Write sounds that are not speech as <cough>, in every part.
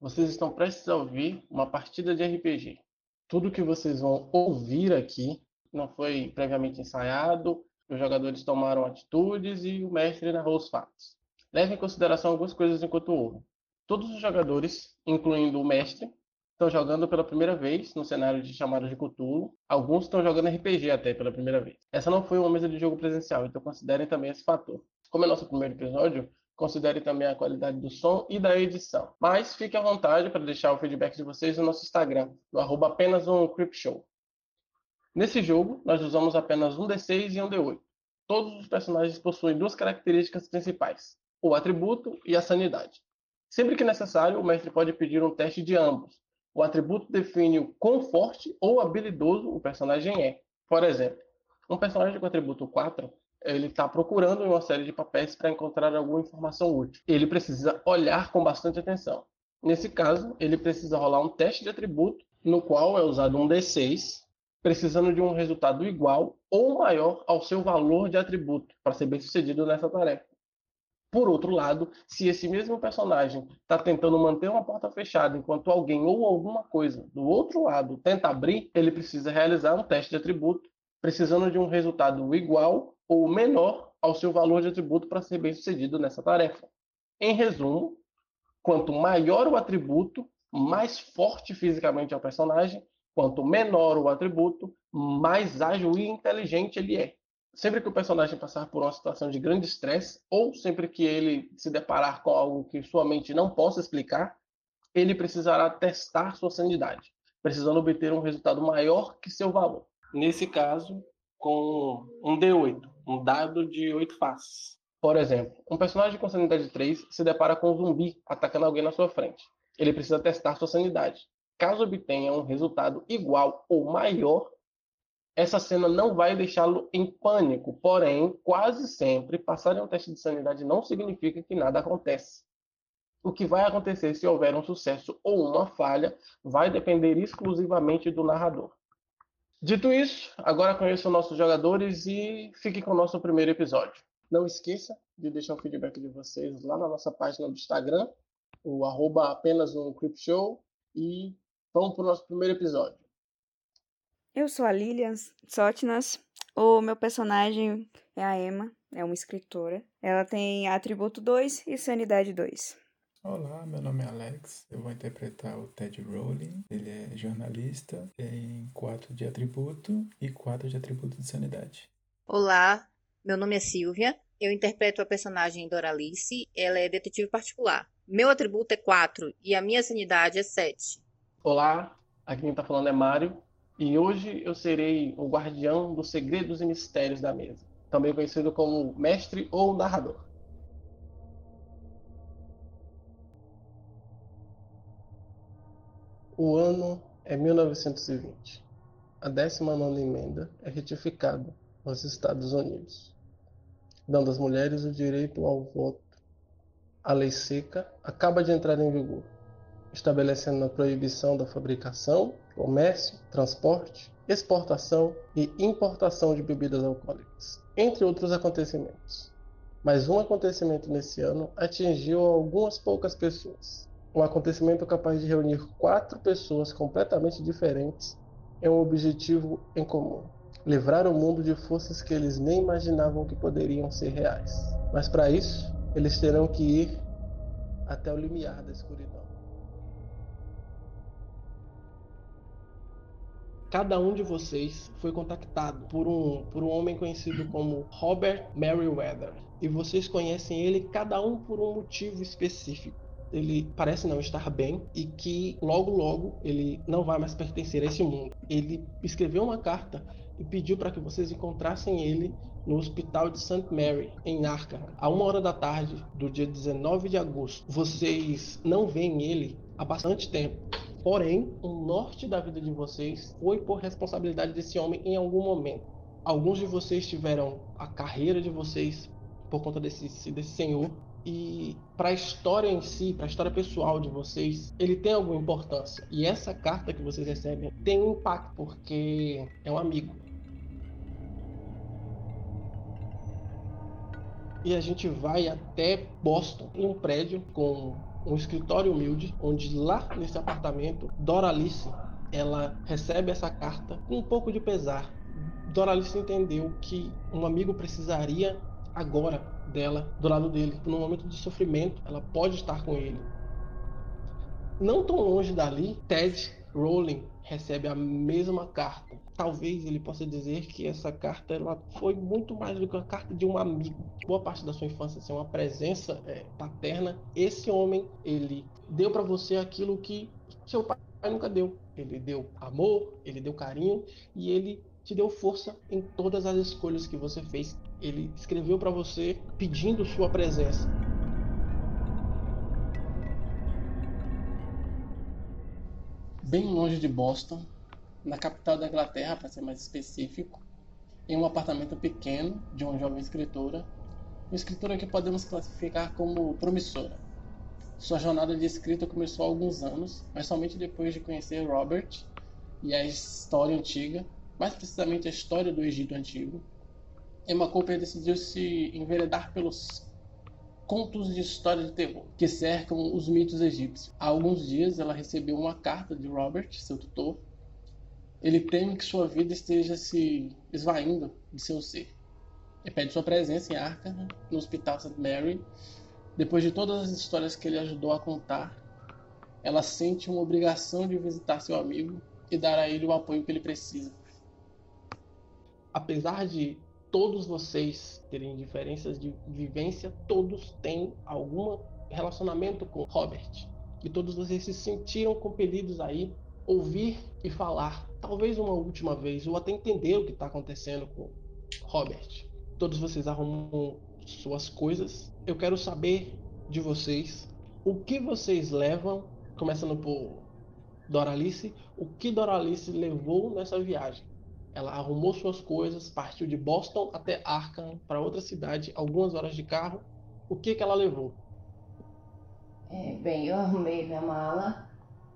Vocês estão prestes a ouvir uma partida de RPG. Tudo que vocês vão ouvir aqui não foi previamente ensaiado, os jogadores tomaram atitudes e o mestre narrou os fatos. Leve em consideração algumas coisas enquanto ouvem. Todos os jogadores, incluindo o mestre, estão jogando pela primeira vez no cenário de chamada de Cthulhu. Alguns estão jogando RPG até pela primeira vez. Essa não foi uma mesa de jogo presencial, então considerem também esse fator. Como é nosso primeiro episódio, considere também a qualidade do som e da edição. Mas fique à vontade para deixar o feedback de vocês no nosso Instagram, no arroba apenas um Show. Nesse jogo, nós usamos apenas um D6 e um D8. Todos os personagens possuem duas características principais: o atributo e a sanidade. Sempre que necessário, o mestre pode pedir um teste de ambos. O atributo define o quão forte ou habilidoso o personagem é. Por exemplo, um personagem com atributo 4, ele está procurando em uma série de papéis para encontrar alguma informação útil. Ele precisa olhar com bastante atenção. Nesse caso, ele precisa rolar um teste de atributo, no qual é usado um D6, precisando de um resultado igual ou maior ao seu valor de atributo para ser bem sucedido nessa tarefa. Por outro lado, se esse mesmo personagem está tentando manter uma porta fechada enquanto alguém ou alguma coisa do outro lado tenta abrir, ele precisa realizar um teste de atributo, precisando de um resultado igual ou menor ao seu valor de atributo para ser bem sucedido nessa tarefa. Em resumo, quanto maior o atributo, mais forte fisicamente é o personagem, quanto menor o atributo, mais ágil e inteligente ele é sempre que o personagem passar por uma situação de grande estresse, ou sempre que ele se deparar com algo que sua mente não possa explicar, ele precisará testar sua sanidade, precisando obter um resultado maior que seu valor. Nesse caso, com um D8, um dado de 8 faces. Por exemplo, um personagem com sanidade 3 se depara com um zumbi atacando alguém na sua frente. Ele precisa testar sua sanidade. Caso obtenha um resultado igual ou maior, essa cena não vai deixá-lo em pânico, porém, quase sempre, passar em um teste de sanidade não significa que nada acontece. O que vai acontecer se houver um sucesso ou uma falha vai depender exclusivamente do narrador. Dito isso, agora conheça os nossos jogadores e fique com o nosso primeiro episódio. Não esqueça de deixar o feedback de vocês lá na nossa página do Instagram, o arroba apenas um Show, e vamos para o nosso primeiro episódio. Eu sou a Lilian Sotnas. O meu personagem é a Emma, é uma escritora. Ela tem atributo 2 e sanidade 2. Olá, meu nome é Alex. Eu vou interpretar o Ted Rowling. Ele é jornalista, tem 4 de atributo e 4 de atributo de sanidade. Olá, meu nome é Silvia. Eu interpreto a personagem Doralice. Ela é detetive particular. Meu atributo é 4 e a minha sanidade é 7. Olá, aqui quem tá falando é Mário. E hoje eu serei o guardião dos segredos e mistérios da mesa, também conhecido como mestre ou narrador. O ano é 1920. A 19 emenda é retificada nos Estados Unidos, dando às mulheres o direito ao voto. A lei seca acaba de entrar em vigor estabelecendo a proibição da fabricação, comércio, transporte, exportação e importação de bebidas alcoólicas, entre outros acontecimentos. Mas um acontecimento nesse ano atingiu algumas poucas pessoas. Um acontecimento capaz de reunir quatro pessoas completamente diferentes em um objetivo em comum: livrar o mundo de forças que eles nem imaginavam que poderiam ser reais. Mas para isso, eles terão que ir até o limiar da escuridão. cada um de vocês foi contactado por um, por um homem conhecido como Robert Merriweather. E vocês conhecem ele cada um por um motivo específico. Ele parece não estar bem e que logo logo ele não vai mais pertencer a esse mundo. Ele escreveu uma carta e pediu para que vocês encontrassem ele no Hospital de St. Mary, em Arkham, a uma hora da tarde do dia 19 de agosto. Vocês não veem ele há bastante tempo Porém, o norte da vida de vocês foi por responsabilidade desse homem em algum momento. Alguns de vocês tiveram a carreira de vocês por conta desse, desse senhor. E para a história em si, para a história pessoal de vocês, ele tem alguma importância. E essa carta que vocês recebem tem um impacto, porque é um amigo. E a gente vai até Boston, em um prédio com um escritório humilde, onde lá nesse apartamento, Doralice, ela recebe essa carta com um pouco de pesar. Doralice entendeu que um amigo precisaria agora dela, do lado dele. No momento de sofrimento, ela pode estar com ele. Não tão longe dali, Ted Rowling recebe a mesma carta. Talvez ele possa dizer que essa carta ela foi muito mais do que uma carta de um amigo. Boa parte da sua infância ser uma presença é, paterna. Esse homem ele deu para você aquilo que seu pai nunca deu. Ele deu amor, ele deu carinho e ele te deu força em todas as escolhas que você fez. Ele escreveu para você pedindo sua presença. bem longe de Boston, na capital da Inglaterra, para ser mais específico, em um apartamento pequeno de uma jovem escritora, uma escritora que podemos classificar como promissora. Sua jornada de escrita começou há alguns anos, mas somente depois de conhecer Robert e a história antiga, mais precisamente a história do Egito Antigo. Emma Cooper decidiu se enveredar pelos contos de história de terror que cercam os mitos egípcios. Há alguns dias ela recebeu uma carta de Robert, seu tutor. Ele teme que sua vida esteja se esvaindo de seu ser. E pede sua presença em Arkham, no Hospital St. Mary. Depois de todas as histórias que ele ajudou a contar, ela sente uma obrigação de visitar seu amigo e dar a ele o apoio que ele precisa. Apesar de todos vocês terem diferenças de vivência, todos têm algum relacionamento com Robert. E todos vocês se sentiram compelidos aí ouvir e falar, talvez uma última vez, ou até entender o que está acontecendo com Robert. Todos vocês arrumam suas coisas. Eu quero saber de vocês o que vocês levam, começando por Doralice, o que Doralice levou nessa viagem. Ela arrumou suas coisas, partiu de Boston até Arkham, para outra cidade, algumas horas de carro. O que, que ela levou? É, bem, eu arrumei minha mala.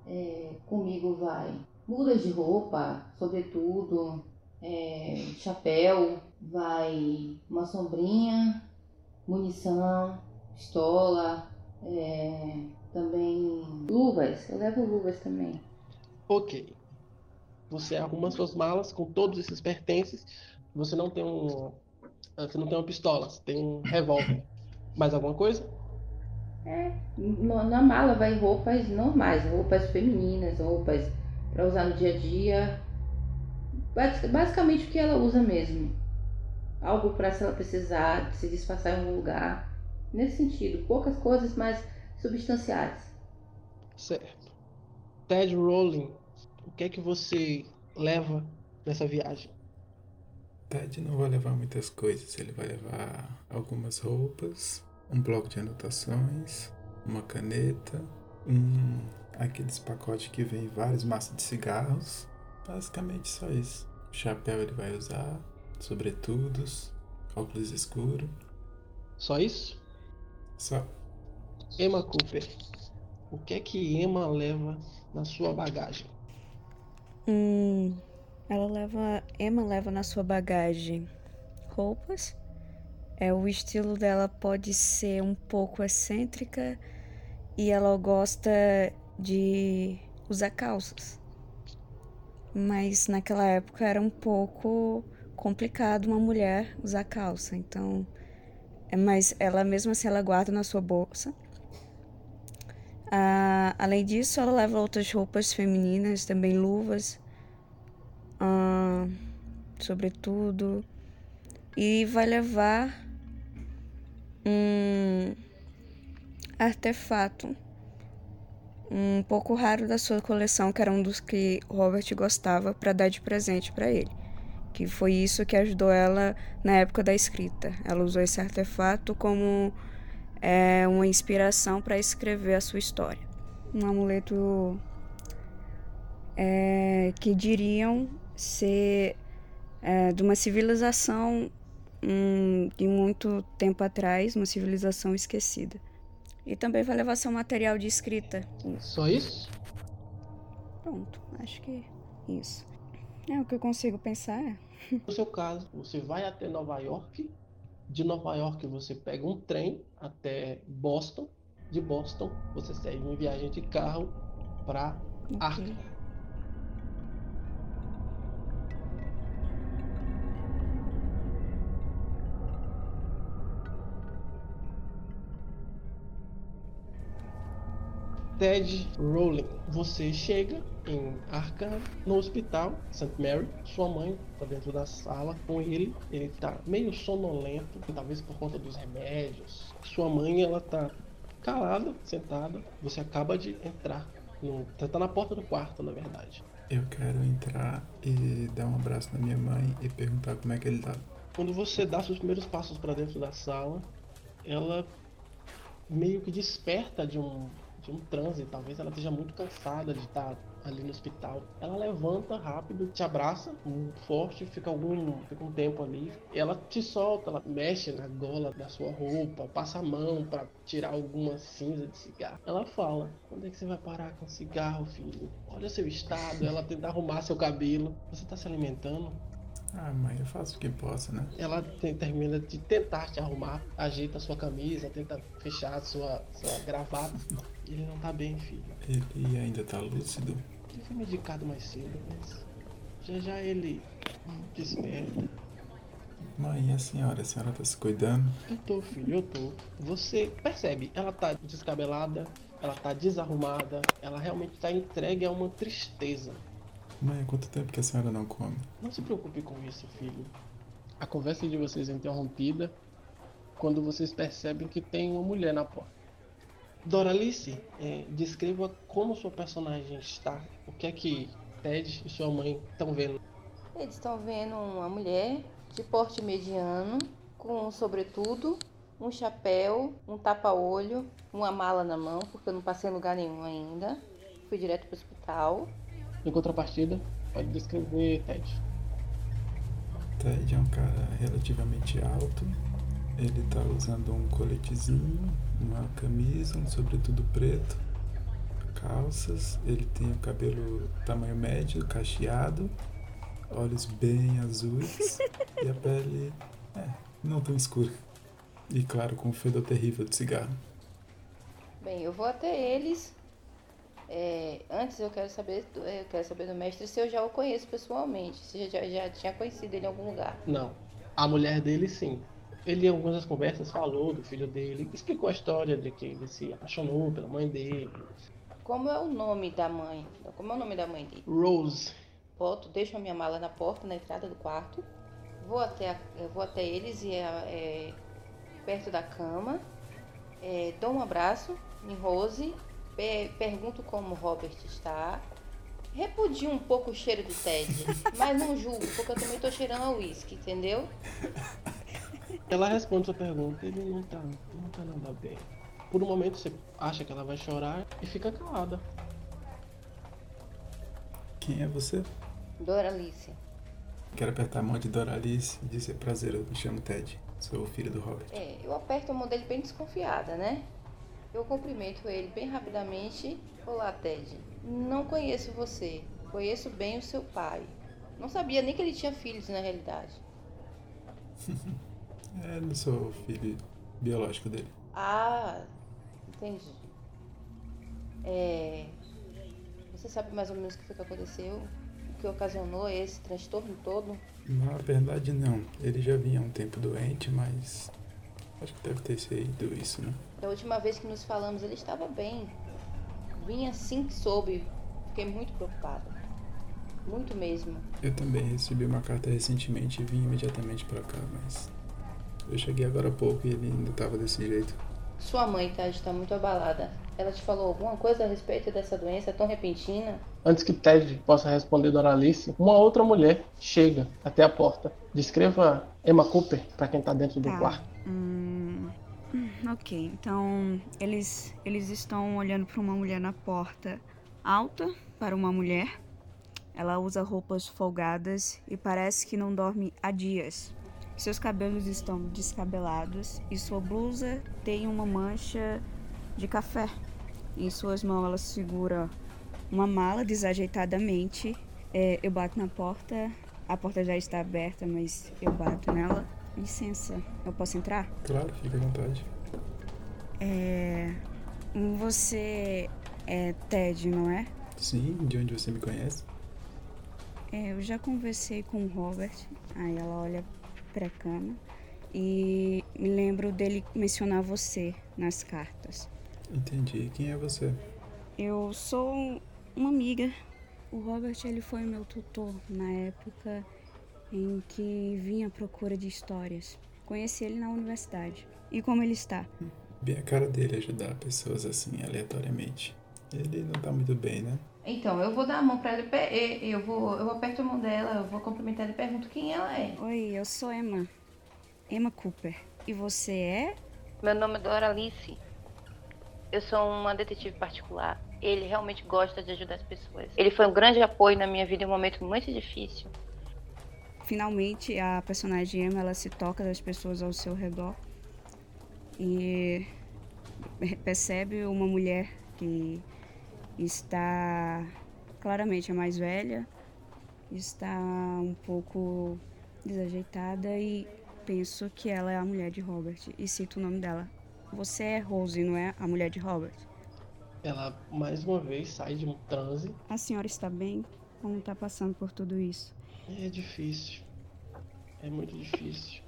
É, comigo vai mudas de roupa, sobretudo, é, chapéu, vai uma sombrinha, munição, pistola, é, também luvas. Eu levo luvas também. Ok. Você arruma suas malas com todos esses pertences. Você não tem um. Você não tem uma pistola, você tem um revólver. Mais alguma coisa? É, na mala vai roupas normais, roupas femininas, roupas para usar no dia a dia. Basicamente o que ela usa mesmo. Algo para se ela precisar se disfarçar em algum lugar. Nesse sentido, poucas coisas, mas substanciais. Certo. Ted Rowling que é que você leva nessa viagem? Ted não vai levar muitas coisas. Ele vai levar algumas roupas, um bloco de anotações, uma caneta, um aqueles pacotes que vem vários maços de cigarros. Basicamente só isso. O chapéu ele vai usar, sobretudos, óculos escuros. Só isso? Só. Emma Cooper, o que é que Emma leva na sua bagagem? Hum, ela leva. Emma leva na sua bagagem roupas. É, o estilo dela pode ser um pouco excêntrica e ela gosta de usar calças. Mas naquela época era um pouco complicado uma mulher usar calça, então. É, mas ela mesmo assim ela guarda na sua bolsa. Ah, além disso, ela leva outras roupas femininas, também luvas, ah, sobretudo, e vai levar um artefato um pouco raro da sua coleção, que era um dos que Robert gostava para dar de presente para ele. Que foi isso que ajudou ela na época da escrita. Ela usou esse artefato como é, uma inspiração para escrever a sua história. Um amuleto é, que diriam ser é, de uma civilização um, de muito tempo atrás, uma civilização esquecida. E também vai levar seu material de escrita. Só isso? Pronto, acho que isso. É o que eu consigo pensar. No seu caso, você vai até Nova York. De Nova York você pega um trem até Boston. de Boston, você segue uma viagem de carro para Ok. Arkham. Ted Rowling, você chega em Arkham, no hospital St. Mary. Sua mãe está dentro da sala com ele. Ele está meio sonolento, talvez por conta dos remédios. Sua mãe, ela tá calada, sentada. Você acaba de entrar. No, você tá na porta do quarto, na verdade. Eu quero entrar e dar um abraço na minha mãe e perguntar como é que ele tá. Quando você dá seus primeiros passos para dentro da sala, ela meio que desperta de um, de um transe. Talvez ela esteja muito cansada de estar ali no hospital. Ela levanta rápido, te abraça forte, fica algum fica um tempo ali. Ela te solta, ela mexe na gola da sua roupa, passa a mão para tirar alguma cinza de cigarro. Ela fala: Quando é que você vai parar com cigarro, filho? Olha seu estado. Ela tenta arrumar seu cabelo. Você tá se alimentando? Ah, mãe, eu faço o que posso, né? Ela te- termina de tentar te arrumar, ajeita a sua camisa, tenta fechar sua, sua gravata. <laughs> Ele não tá bem, filho. Ele ainda tá lúcido? Ele foi medicado mais cedo, mas já já ele desperta. Mãe, e a senhora? A senhora tá se cuidando? Eu tô, filho, eu tô. Você percebe, ela tá descabelada, ela tá desarrumada, ela realmente tá entregue a uma tristeza. Mãe, há quanto tempo que a senhora não come? Não se preocupe com isso, filho. A conversa de vocês é interrompida quando vocês percebem que tem uma mulher na porta. Doralice, é, descreva como sua personagem está. O que é que Ted e sua mãe estão vendo? Eles estão vendo uma mulher de porte mediano, com um sobretudo, um chapéu, um tapa-olho, uma mala na mão, porque eu não passei em lugar nenhum ainda. Fui direto pro hospital. Em contrapartida, pode descrever Ted. Ted é um cara relativamente alto. Ele tá usando um coletezinho, uma camisa, um sobretudo preto, calças. Ele tem o cabelo tamanho médio, cacheado, olhos bem azuis <laughs> e a pele é, não tão escura. E claro, com um fedor terrível de cigarro. Bem, eu vou até eles. É, antes eu quero saber, do- eu quero saber do mestre se eu já o conheço pessoalmente, se eu já, já tinha conhecido ele em algum lugar. Não. A mulher dele, sim. Ele, em algumas das conversas, falou do filho dele, explicou a história de que ele se apaixonou pela mãe dele. Como é o nome da mãe? Como é o nome da mãe dele? Rose. Boto, deixo a minha mala na porta, na entrada do quarto. Vou até, a- vou até eles e é, é, perto da cama. É, dou um abraço em Rose. pe- pergunto como Robert está. Repudio um pouco o cheiro do Ted, <laughs> mas não julgo, porque eu também tô cheirando a uísque, entendeu? Ela responde sua pergunta, ele não tá, não tá nada bem. Por um momento você acha que ela vai chorar e fica calada. Quem é você? Doralice. Quero apertar a mão de Doralice e dizer prazer, eu me chamo Ted. Sou o filho do Robert. É, eu aperto a mão dele bem desconfiada, né? Eu cumprimento ele bem rapidamente. Olá, Ted. Não conheço você. Conheço bem o seu pai. Não sabia nem que ele tinha filhos na realidade. <laughs> É, não sou filho biológico dele. Ah, entendi. É. Você sabe mais ou menos o que foi que aconteceu? O que ocasionou esse transtorno todo? Na verdade, não. Ele já vinha há um tempo doente, mas. Acho que deve ter sido isso, né? Da última vez que nos falamos, ele estava bem. Vim assim que soube. Fiquei muito preocupada. Muito mesmo. Eu também recebi uma carta recentemente e vim imediatamente pra cá, mas. Eu cheguei agora há pouco e ele ainda tava desse jeito. Sua mãe, Ted, está muito abalada. Ela te falou alguma coisa a respeito dessa doença tão repentina? Antes que Ted possa responder Doralice, uma outra mulher chega até a porta. Descreva Emma Cooper para quem tá dentro do Tá. quarto. Hum, hum, ok, então eles, eles estão olhando para uma mulher na porta alta para uma mulher. Ela usa roupas folgadas e parece que não dorme há dias. Seus cabelos estão descabelados e sua blusa tem uma mancha de café. Em suas mãos ela segura uma mala desajeitadamente. É, eu bato na porta. A porta já está aberta, mas eu bato nela. Licença, eu posso entrar? Claro, fica à vontade. É. Você é Ted, não é? Sim, de onde você me conhece? É, eu já conversei com o Robert. Aí ela olha pra cama e me lembro dele mencionar você nas cartas. Entendi. Quem é você? Eu sou uma amiga. O Robert ele foi meu tutor na época em que vim à procura de histórias. Conheci ele na universidade. E como ele está? Bem a cara dele ajudar pessoas assim, aleatoriamente. Ele não tá muito bem, né? Então, eu vou dar a mão pra ele. Eu vou, eu aperto a mão dela, eu vou cumprimentar ele e pergunto quem ela é. Oi, eu sou Emma. Emma Cooper. E você é? Meu nome é Doralice. Eu sou uma detetive particular. Ele realmente gosta de ajudar as pessoas. Ele foi um grande apoio na minha vida em um momento muito difícil. Finalmente, a personagem Emma ela se toca das pessoas ao seu redor e percebe uma mulher que está claramente a mais velha, está um pouco desajeitada e penso que ela é a mulher de Robert e cito o nome dela. Você é Rose, não é a mulher de Robert? Ela mais uma vez sai de um transe. A senhora está bem? Como está passando por tudo isso? É difícil. É muito difícil.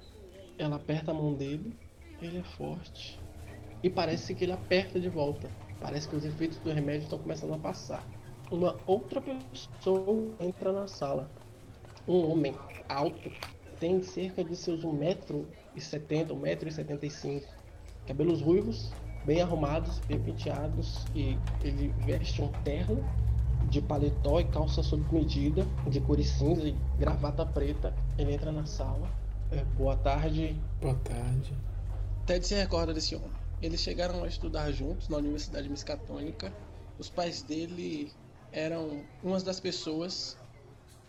Ela aperta a mão dele, ele é forte. E parece que ele aperta de volta. Parece que os efeitos do remédio estão começando a passar. Uma outra pessoa entra na sala. Um homem alto, tem cerca de seus 1,70m, 1,75m. Cabelos ruivos, bem arrumados, bem penteados. E ele veste um terno de paletó e calça sob medida, de cor cinza e gravata preta. Ele entra na sala. É, boa tarde. Boa tarde. Ted se recorda desse homem. Eles chegaram a estudar juntos na Universidade Miskatônica. Os pais dele eram umas das pessoas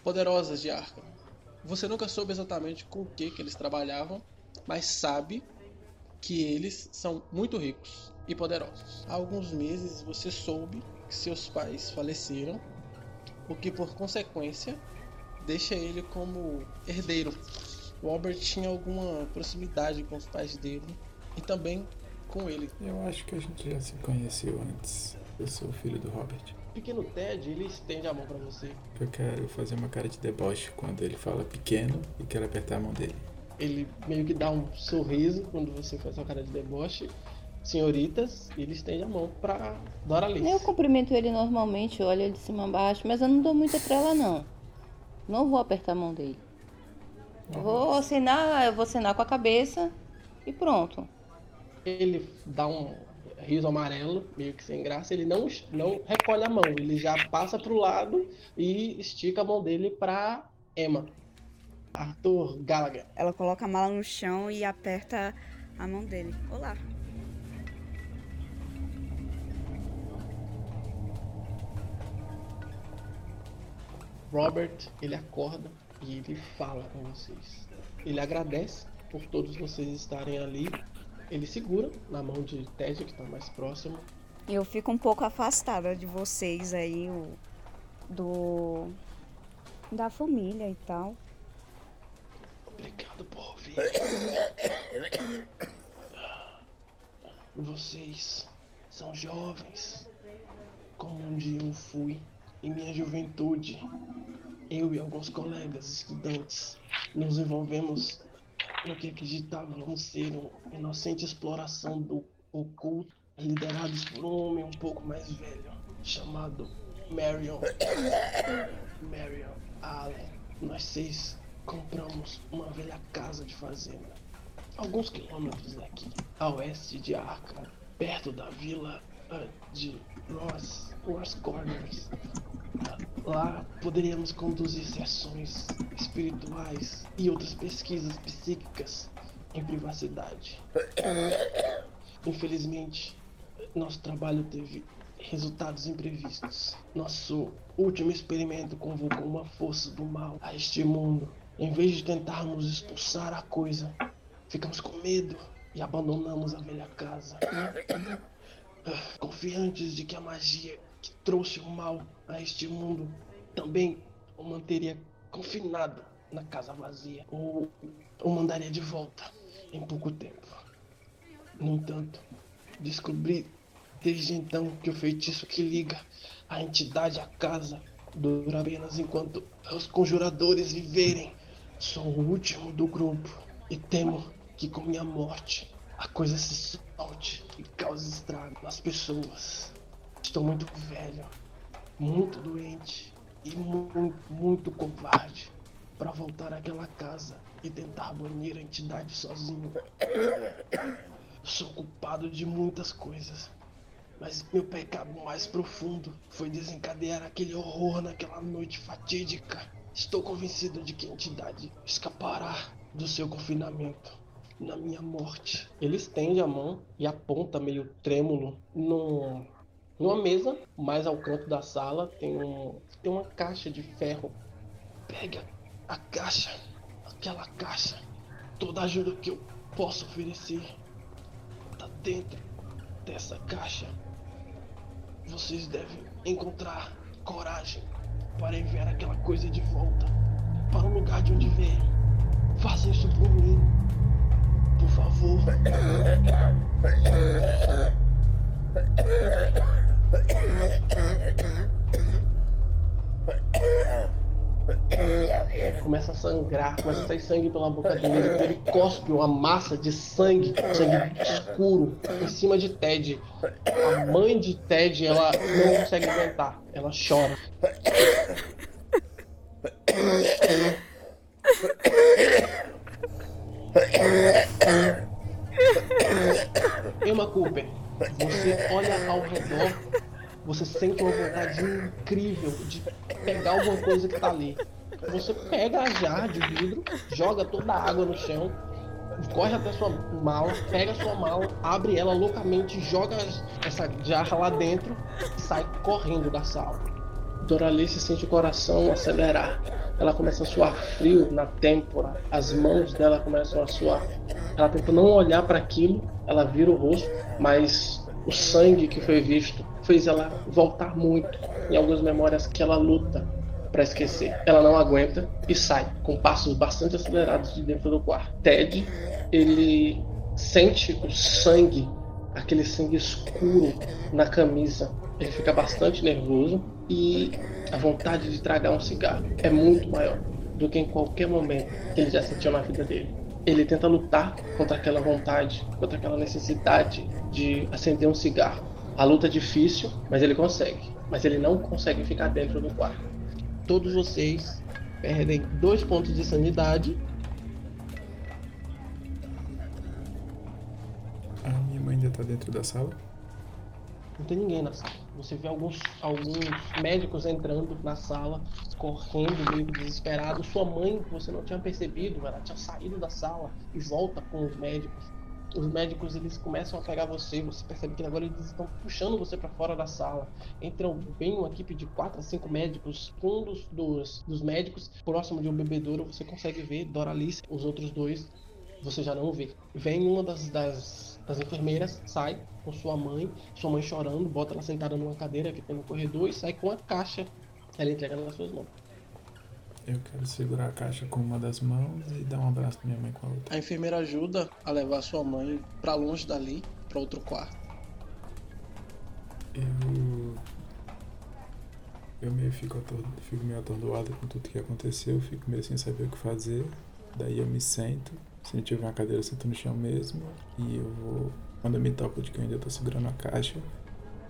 poderosas de Arkham. Você nunca soube exatamente com o que, que eles trabalhavam, mas sabe que eles são muito ricos e poderosos. Há alguns meses você soube que seus pais faleceram, o que por consequência deixa ele como herdeiro. O Albert tinha alguma proximidade com os pais dele e também com ele. Eu acho que a gente já se conheceu antes. Eu sou o filho do Robert. Pequeno Ted, ele estende a mão para você. Eu quero fazer uma cara de deboche quando ele fala pequeno e quero apertar a mão dele. Ele meio que dá um sorriso quando você faz uma cara de deboche. Senhoritas, ele estende a mão pra Doralice. Eu cumprimento ele normalmente, olho ele de cima a baixo, mas eu não dou muita trela não. Não vou apertar a mão dele. Eu vou assinar, eu vou assinar com a cabeça e pronto. Ele dá um riso amarelo, meio que sem graça, ele não, não recolhe a mão, ele já passa pro lado e estica a mão dele pra Emma. Arthur Gallagher. Ela coloca a mala no chão e aperta a mão dele. Olá. Robert, ele acorda e ele fala com vocês. Ele agradece por todos vocês estarem ali. Ele segura na mão de Ted, que está mais próximo. Eu fico um pouco afastada de vocês aí, o, do. da família e tal. Obrigado por vir. <coughs> Vocês são jovens, como um dia eu fui em minha juventude. Eu e alguns colegas estudantes nos envolvemos no que acreditávamos ser uma inocente exploração do oculto, liderados por um homem um pouco mais velho, chamado Marion. <coughs> Marion Allen. Nós seis compramos uma velha casa de fazenda, alguns quilômetros daqui, a oeste de Arkham, perto da vila uh, de Ross, Ross Corners. Lá poderíamos conduzir sessões espirituais e outras pesquisas psíquicas em privacidade. Infelizmente, nosso trabalho teve resultados imprevistos. Nosso último experimento convocou uma força do mal a este mundo. Em vez de tentarmos expulsar a coisa, ficamos com medo e abandonamos a velha casa. Confiantes de que a magia que trouxe o mal a este mundo também o manteria confinado na casa vazia ou o mandaria de volta em pouco tempo. No entanto, descobri Desde então que o feitiço que liga a entidade à casa dura apenas enquanto os conjuradores viverem. Sou o último do grupo e temo que com minha morte a coisa se solte e cause estrago nas pessoas. Estou muito velho, muito doente e muito, muito covarde para voltar àquela casa e tentar banir a entidade sozinho. Sou culpado de muitas coisas, mas meu pecado mais profundo foi desencadear aquele horror naquela noite fatídica. Estou convencido de que a entidade escapará do seu confinamento na minha morte. Ele estende a mão e aponta meio trêmulo no, numa mesa mais ao canto da sala tem, um, tem uma caixa de ferro. Pega a caixa, aquela caixa, toda a ajuda que eu posso oferecer tá dentro dessa caixa. Vocês devem encontrar coragem para enviar aquela coisa de volta para o lugar de onde veio. Façam isso por mim. Por favor. Começa a sangrar, começa a sair sangue pela boca dele. Ele cospe uma massa de sangue, sangue escuro, em cima de Ted. A mãe de Ted, ela não consegue aguentar. Ela chora. Emma Cooper, você olha ao redor, você sente uma vontade incrível de pegar alguma coisa que tá ali. Você pega a jarra de vidro, joga toda a água no chão, corre até sua mala, pega sua mala, abre ela loucamente, joga essa jarra lá dentro e sai correndo da sala. Doralice sente o coração acelerar. Ela começa a suar frio na têmpora, as mãos dela começam a suar. Ela tenta não olhar para aquilo, ela vira o rosto, mas o sangue que foi visto fez ela voltar muito em algumas memórias que ela luta para esquecer. Ela não aguenta e sai com passos bastante acelerados de dentro do quarto. Ted, ele sente o sangue, aquele sangue escuro na camisa. Ele fica bastante nervoso e a vontade de tragar um cigarro é muito maior do que em qualquer momento que ele já sentiu na vida dele. Ele tenta lutar contra aquela vontade, contra aquela necessidade de acender um cigarro. A luta é difícil, mas ele consegue. Mas ele não consegue ficar dentro do quarto. Todos vocês perdem dois pontos de sanidade. A minha mãe ainda tá dentro da sala? Não tem ninguém na sala. Você vê alguns, alguns médicos entrando na sala, correndo, meio desesperado. Sua mãe, você não tinha percebido, ela tinha saído da sala e volta com os médicos. Os médicos eles começam a pegar você, você percebe que agora eles estão puxando você para fora da sala. Entram bem uma equipe de 4 a 5 médicos. Um dos, dos, dos médicos, próximo de um bebedouro, você consegue ver Doralice, os outros dois você já não vê. Vem uma das, das, das, enfermeiras, sai com sua mãe, sua mãe chorando, bota ela sentada numa cadeira que tem no corredor e sai com a caixa. Ela entrega nas suas mãos. Eu quero segurar a caixa com uma das mãos e dar um abraço pra minha mãe com a outra. A enfermeira ajuda a levar sua mãe para longe dali, para outro quarto. Eu. Eu meio fico, atordo, fico meio atordoado com tudo que aconteceu, fico meio sem saber o que fazer. Daí eu me sento, se não tiver uma cadeira, eu sento no chão mesmo. E eu vou. Quando eu me toco de que eu ainda tô segurando a caixa,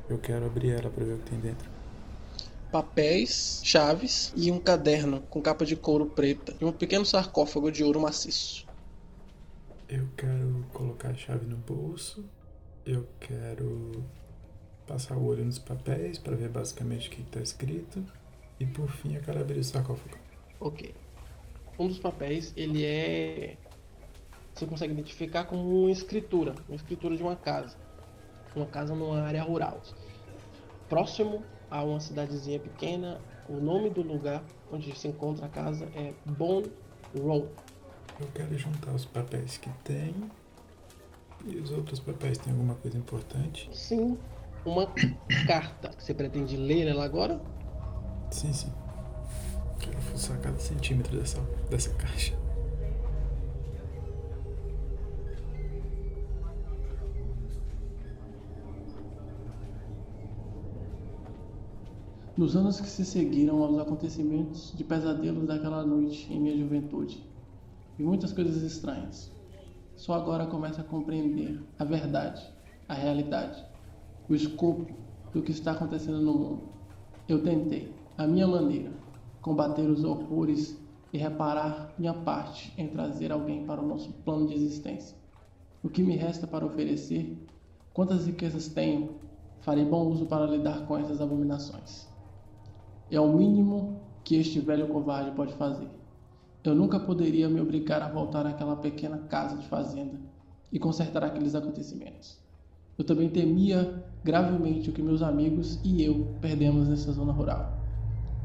eu quero abrir ela para ver o que tem dentro papéis, chaves e um caderno com capa de couro preta e um pequeno sarcófago de ouro maciço. Eu quero colocar a chave no bolso. Eu quero passar o olho nos papéis para ver basicamente o que está escrito. E por fim eu quero abrir o sarcófago. Ok. Um dos papéis, ele é. Você consegue identificar como uma escritura. Uma escritura de uma casa. Uma casa numa área rural. Próximo a uma cidadezinha pequena. O nome do lugar onde se encontra a casa é Bone Road. Eu quero juntar os papéis que tem. E os outros papéis têm alguma coisa importante? Sim. Uma carta. Você pretende ler ela agora? Sim, sim. Quero fuçar cada centímetro dessa, dessa caixa. Nos anos que se seguiram aos acontecimentos de pesadelos daquela noite em minha juventude, vi muitas coisas estranhas. Só agora começo a compreender a verdade, a realidade, o escopo do que está acontecendo no mundo. Eu tentei, à minha maneira, combater os horrores e reparar minha parte em trazer alguém para o nosso plano de existência. O que me resta para oferecer? Quantas riquezas tenho? Farei bom uso para lidar com essas abominações. É o mínimo que este velho covarde pode fazer. Eu nunca poderia me obrigar a voltar àquela pequena casa de fazenda e consertar aqueles acontecimentos. Eu também temia gravemente o que meus amigos e eu perdemos nessa zona rural.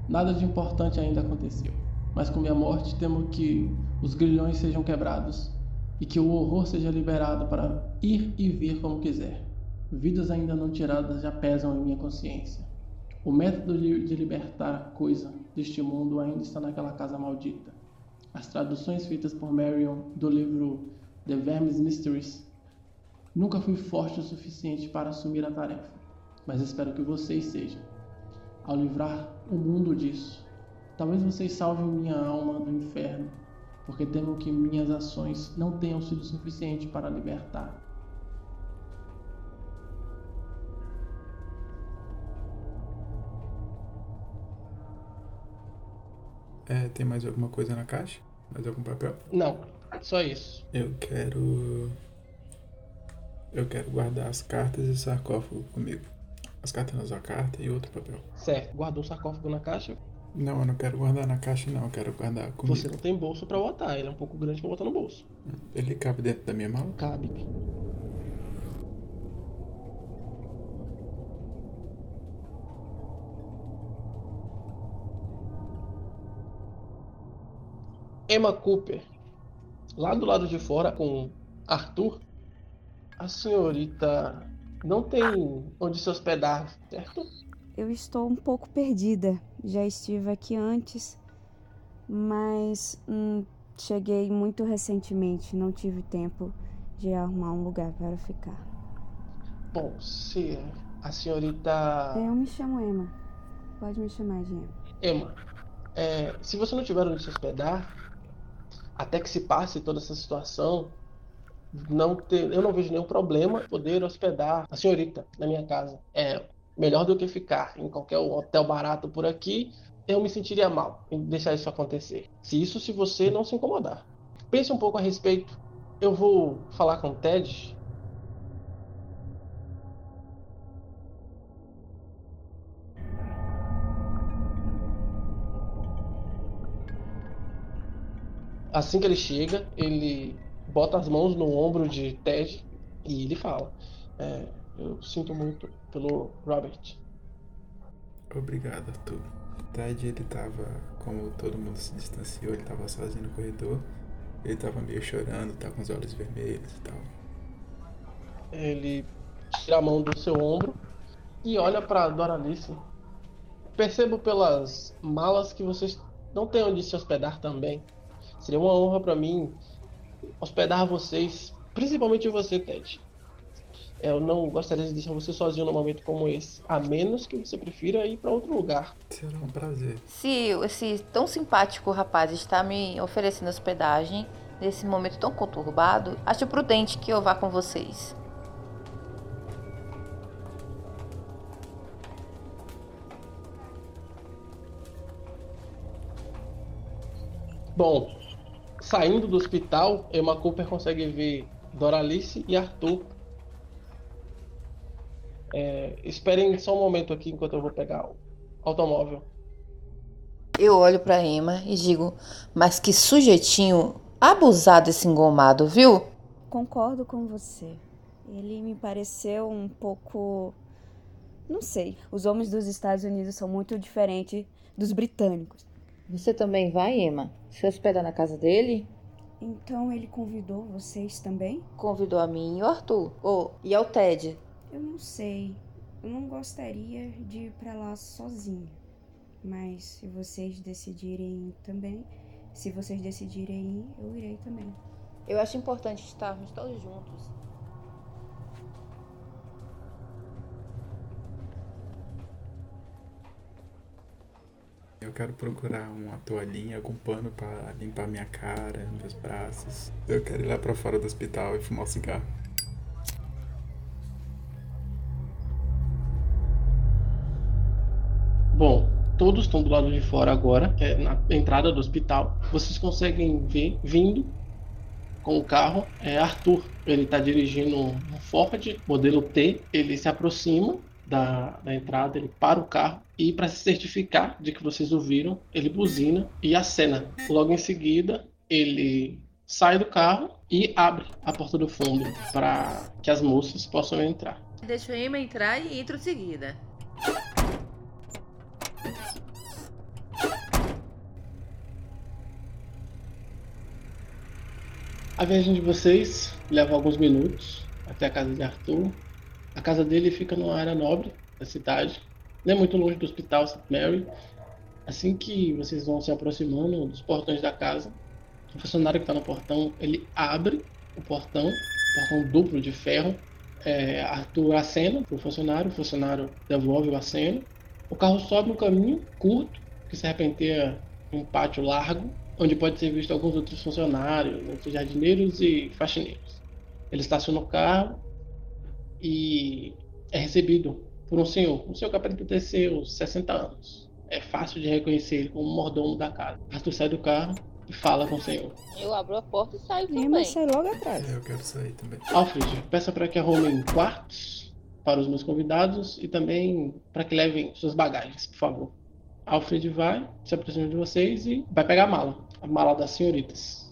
Nada de importante ainda aconteceu, mas com minha morte temo que os grilhões sejam quebrados e que o horror seja liberado para ir e vir como quiser. Vidas ainda não tiradas já pesam em minha consciência. O método de libertar a coisa deste mundo ainda está naquela casa maldita. As traduções feitas por Marion do livro The Vermes Mysteries. Nunca fui forte o suficiente para assumir a tarefa, mas espero que vocês sejam. Ao livrar o mundo disso, talvez vocês salvem minha alma do inferno, porque temo que minhas ações não tenham sido suficientes para libertar É, tem mais alguma coisa na caixa? Mais algum papel? Não, só isso. Eu quero. Eu quero guardar as cartas e o sarcófago comigo. As cartas na sua carta e outro papel. Certo. Guardou o sarcófago na caixa? Não, eu não quero guardar na caixa, não. Eu quero guardar comigo. Você não tem bolso pra botar. Ele é um pouco grande pra botar no bolso. Ele cabe dentro da minha mala? Cabe. Emma Cooper, lá do lado de fora com Arthur, a senhorita não tem onde se hospedar, certo? Eu estou um pouco perdida. Já estive aqui antes, mas hum, cheguei muito recentemente. Não tive tempo de arrumar um lugar para ficar. Bom, se a senhorita. Eu me chamo Emma. Pode me chamar de Emma. Emma, é, se você não tiver onde se hospedar, até que se passe toda essa situação, não ter, eu não vejo nenhum problema poder hospedar a senhorita na minha casa. É melhor do que ficar em qualquer hotel barato por aqui. Eu me sentiria mal em deixar isso acontecer. Se isso, se você não se incomodar. Pense um pouco a respeito. Eu vou falar com o Ted Assim que ele chega, ele bota as mãos no ombro de Ted e ele fala: é, Eu sinto muito pelo Robert. Obrigado, Arthur. Ted, ele tava, como todo mundo se distanciou, ele tava sozinho no corredor. Ele tava meio chorando, tá com os olhos vermelhos e tal. Ele tira a mão do seu ombro e olha para Doralice. Percebo pelas malas que vocês não têm onde se hospedar também. Seria uma honra para mim hospedar vocês, principalmente você, Ted. Eu não gostaria de deixar você sozinho num momento como esse, a menos que você prefira ir para outro lugar. Será um prazer. Se esse tão simpático rapaz está me oferecendo hospedagem nesse momento tão conturbado, acho prudente que eu vá com vocês. Bom, Saindo do hospital, Emma Cooper consegue ver Doralice e Arthur. É, esperem só um momento aqui enquanto eu vou pegar o automóvel. Eu olho para Emma e digo: Mas que sujeitinho abusado esse engomado, viu? Concordo com você. Ele me pareceu um pouco. Não sei. Os homens dos Estados Unidos são muito diferentes dos britânicos. Você também vai, Emma? Se hospeda na casa dele? Então ele convidou vocês também? Convidou a mim e o Arthur. Oh, e ao Ted? Eu não sei. Eu não gostaria de ir para lá sozinha. Mas se vocês decidirem ir também, se vocês decidirem ir, eu irei também. Eu acho importante estarmos todos juntos. Eu quero procurar uma toalhinha, algum pano pra limpar minha cara, meus braços. Eu quero ir lá pra fora do hospital e fumar um cigarro. Bom, todos estão do lado de fora agora, é, na entrada do hospital. Vocês conseguem ver vindo com o carro é Arthur. Ele está dirigindo um Ford modelo T. Ele se aproxima da, da entrada, ele para o carro e, para se certificar de que vocês ouviram, ele buzina e acena. Logo em seguida, ele sai do carro e abre a porta do fundo para que as moças possam entrar. Deixa Emma entrar e entro em seguida. A viagem de vocês leva alguns minutos até a casa de Arthur. A casa dele fica numa área nobre da cidade, não é muito longe do hospital St. Mary. Assim que vocês vão se aproximando dos portões da casa, o funcionário que está no portão ele abre o portão, portão duplo de ferro. É, Arthur acena para o funcionário, o funcionário devolve o aceno. O carro sobe um caminho curto que se arrepenteia em um pátio largo onde pode ser visto alguns outros funcionários, outros jardineiros e faxineiros. Ele estaciona o carro e é recebido por um senhor, um senhor que aparenta ter seus 60 anos. É fácil de reconhecer ele como mordomo da casa. Arthur sai do carro e fala com o senhor. Eu abro a porta e saio também. sai logo atrás. Eu quero sair também. Alfred, peça para que arrumem quartos para os meus convidados e também para que levem suas bagagens, por favor. Alfred vai, se aproxima de vocês e vai pegar a mala. A mala das senhoritas.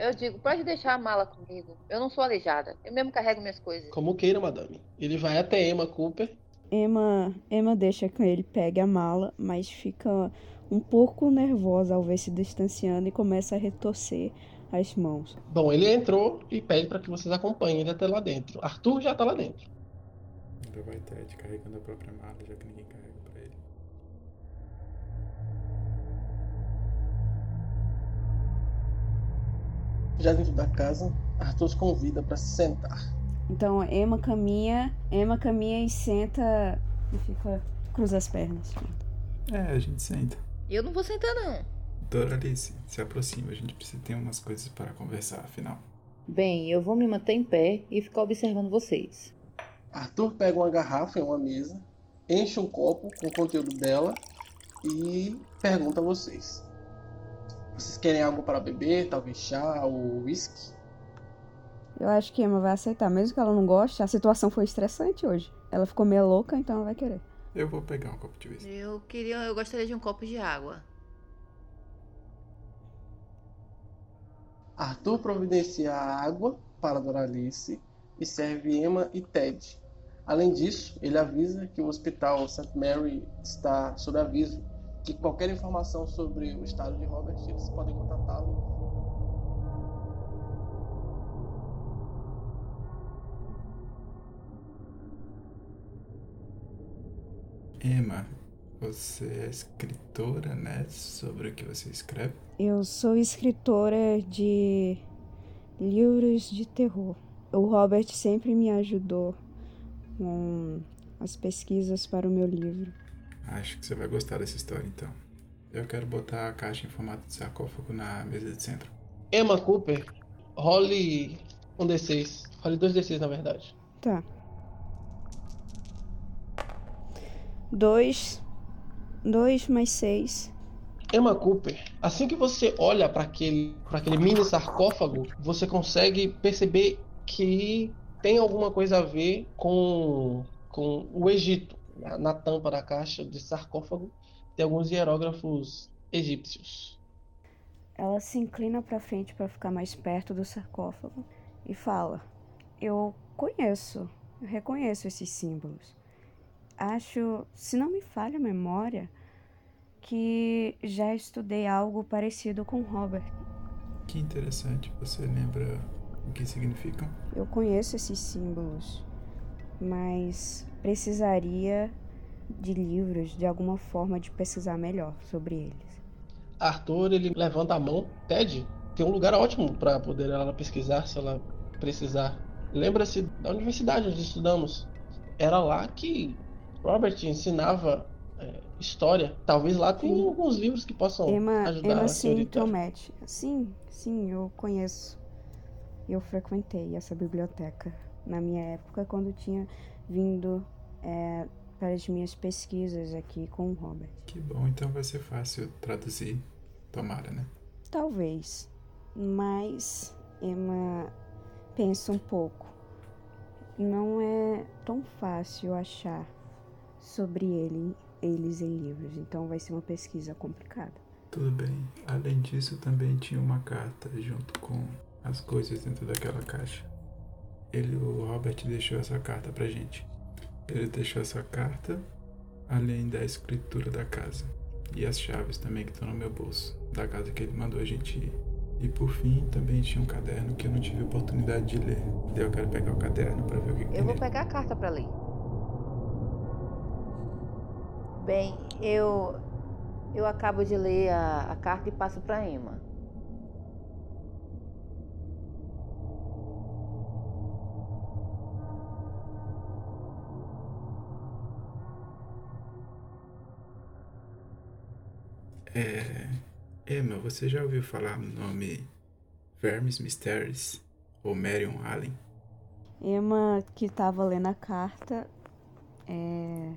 Eu digo, pode deixar a mala comigo. Eu não sou aleijada. Eu mesmo carrego minhas coisas. Como queira, madame. Ele vai até Emma Cooper. Emma, Emma deixa que ele pegue a mala, mas fica um pouco nervosa ao ver se distanciando e começa a retorcer as mãos. Bom, ele entrou e pede para que vocês acompanhem ele até lá dentro. Arthur já tá lá dentro. Ainda vai Ted carregando a própria mala, já que ninguém carrega Já dentro da casa, Arthur os convida para se sentar. Então Emma caminha, Emma caminha e senta e fica cruza as pernas. É, a gente senta. Eu não vou sentar, não. Doralice, se aproxima, a gente precisa ter umas coisas para conversar, afinal. Bem, eu vou me manter em pé e ficar observando vocês. Arthur pega uma garrafa em uma mesa, enche um copo com o conteúdo dela e pergunta a vocês. Vocês querem algo para beber? Talvez chá ou whisky? Eu acho que Emma vai aceitar, mesmo que ela não goste. A situação foi estressante hoje. Ela ficou meio louca, então ela vai querer. Eu vou pegar um copo de whisky. Eu queria, eu gostaria de um copo de água. Arthur providencia água para Doralice e serve Emma e Ted. Além disso, ele avisa que o hospital St. Mary está sob aviso, que qualquer informação sobre o estado de Robert eles podem contatá-lo. Emma, você é escritora, né? Sobre o que você escreve? Eu sou escritora de livros de terror. O Robert sempre me ajudou com as pesquisas para o meu livro. Acho que você vai gostar dessa história, então. Eu quero botar a caixa em formato de sarcófago na mesa de centro. Emma Cooper, role um D6. Role dois D6, na verdade. Tá. Dois. Dois mais seis. Emma Cooper, assim que você olha para aquele, pra aquele mini sarcófago, você consegue perceber que tem alguma coisa a ver com, com o Egito. Na, na tampa da caixa de sarcófago tem alguns hierógrafos egípcios. Ela se inclina para frente para ficar mais perto do sarcófago e fala: Eu conheço, eu reconheço esses símbolos. Acho, se não me falha a memória, que já estudei algo parecido com Robert. Que interessante. Você lembra o que significam? Eu conheço esses símbolos, mas precisaria de livros, de alguma forma de pesquisar melhor sobre eles. Arthur, ele levanta a mão. Ted, tem um lugar ótimo para poder ela pesquisar se ela precisar. Lembra-se da universidade onde estudamos. Era lá que Robert ensinava é, história. Talvez lá tenha alguns livros que possam Emma, ajudar Emma a. Sintomete. Sim, sim, eu conheço. Eu frequentei essa biblioteca na minha época, quando tinha vindo é, para as minhas pesquisas aqui com o Robert. Que bom, então vai ser fácil traduzir. Tomara, né? Talvez, mas Emma pensa um pouco. Não é tão fácil achar sobre ele, eles em livros, então vai ser uma pesquisa complicada. Tudo bem. Além disso, também tinha uma carta junto com as coisas dentro daquela caixa. Ele, o Robert, deixou essa carta pra gente. Ele deixou essa carta, além da escritura da casa. E as chaves também que estão no meu bolso, da casa que ele mandou a gente ir. E por fim, também tinha um caderno que eu não tive oportunidade de ler. Daí eu quero pegar o caderno pra ver o que, que Eu vou nele. pegar a carta pra ler. Bem, eu eu acabo de ler a, a carta e passo pra Emma. É... Emma, você já ouviu falar no nome Vermes Mysteries ou Marion Allen? Emma, que estava lendo a carta, é,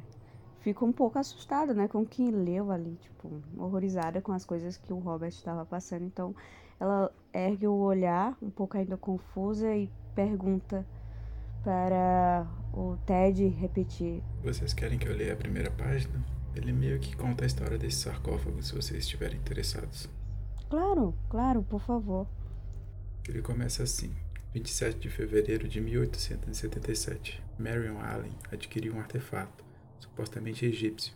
fica um pouco assustada, né, com quem leu ali, tipo, horrorizada com as coisas que o Robert estava passando. Então, ela ergue o olhar, um pouco ainda confusa, e pergunta para o Ted repetir. Vocês querem que eu leia a primeira página? Ele meio que conta a história desse sarcófago, se vocês estiverem interessados. Claro, claro, por favor. Ele começa assim: 27 de fevereiro de 1877. Marion Allen adquiriu um artefato, supostamente egípcio.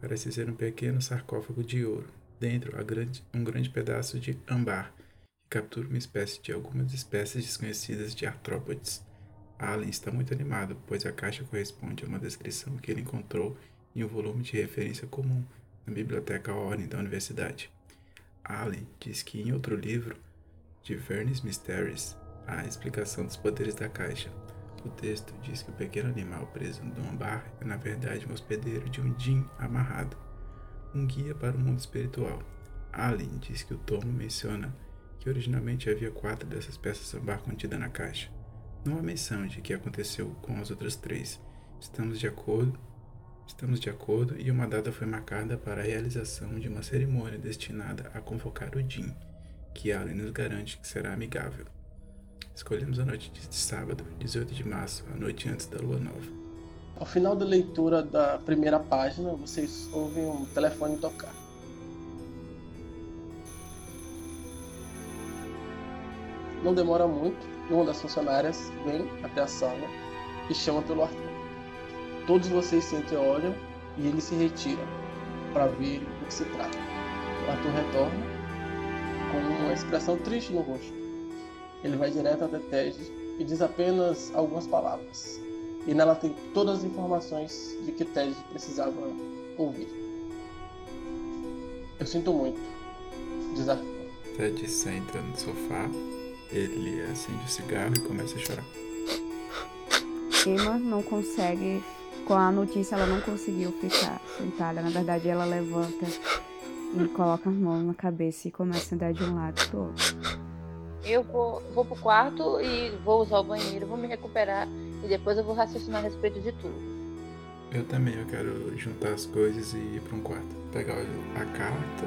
Parece ser um pequeno sarcófago de ouro. Dentro há grande, um grande pedaço de âmbar, que captura uma espécie de algumas espécies desconhecidas de artrópodes. Allen está muito animado, pois a caixa corresponde a uma descrição que ele encontrou em um volume de referência comum na Biblioteca Ordem da Universidade. Allen diz que em outro livro, de Vernes Mysteries, a explicação dos poderes da caixa. O texto diz que o pequeno animal preso no ambar é na verdade um hospedeiro de um djinn amarrado, um guia para o mundo espiritual. Allen diz que o tomo menciona que originalmente havia quatro dessas peças ambar contidas na caixa. Não há menção de que aconteceu com as outras três. Estamos de acordo Estamos de acordo e uma data foi marcada para a realização de uma cerimônia destinada a convocar o Jin, que Allen nos garante que será amigável. Escolhemos a noite de sábado, 18 de março, a noite antes da lua nova. Ao final da leitura da primeira página, vocês ouvem um telefone tocar. Não demora muito e uma das funcionárias vem até a sala e chama pelo Arthur. Todos vocês se olham e ele se retira para ver do que se trata. O Arthur retorna com uma expressão triste no rosto. Ele vai direto até Ted e diz apenas algumas palavras. E nela tem todas as informações de que Ted precisava ouvir. Eu sinto muito, diz Arthur. Ted senta no sofá, ele acende o cigarro e começa a chorar. Emma não consegue, com a notícia, ela não conseguiu ficar sentada. Na verdade, ela levanta e coloca as mãos na cabeça e começa a andar de um lado pro outro. Eu vou, vou pro quarto e vou usar o banheiro, vou me recuperar e depois eu vou raciocinar a respeito de tudo. Eu também, eu quero juntar as coisas e ir para um quarto. Pegar a carta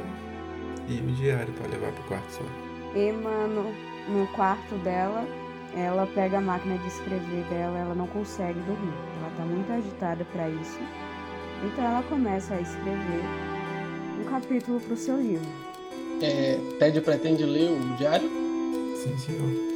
e o diário para levar pro quarto só. Emma, no, no quarto dela, ela pega a máquina de escrever dela, ela não consegue dormir. Ela tá muito agitada para isso. Então ela começa a escrever um capítulo pro seu livro. É, Ted pretende ler o diário? Sim, senhor.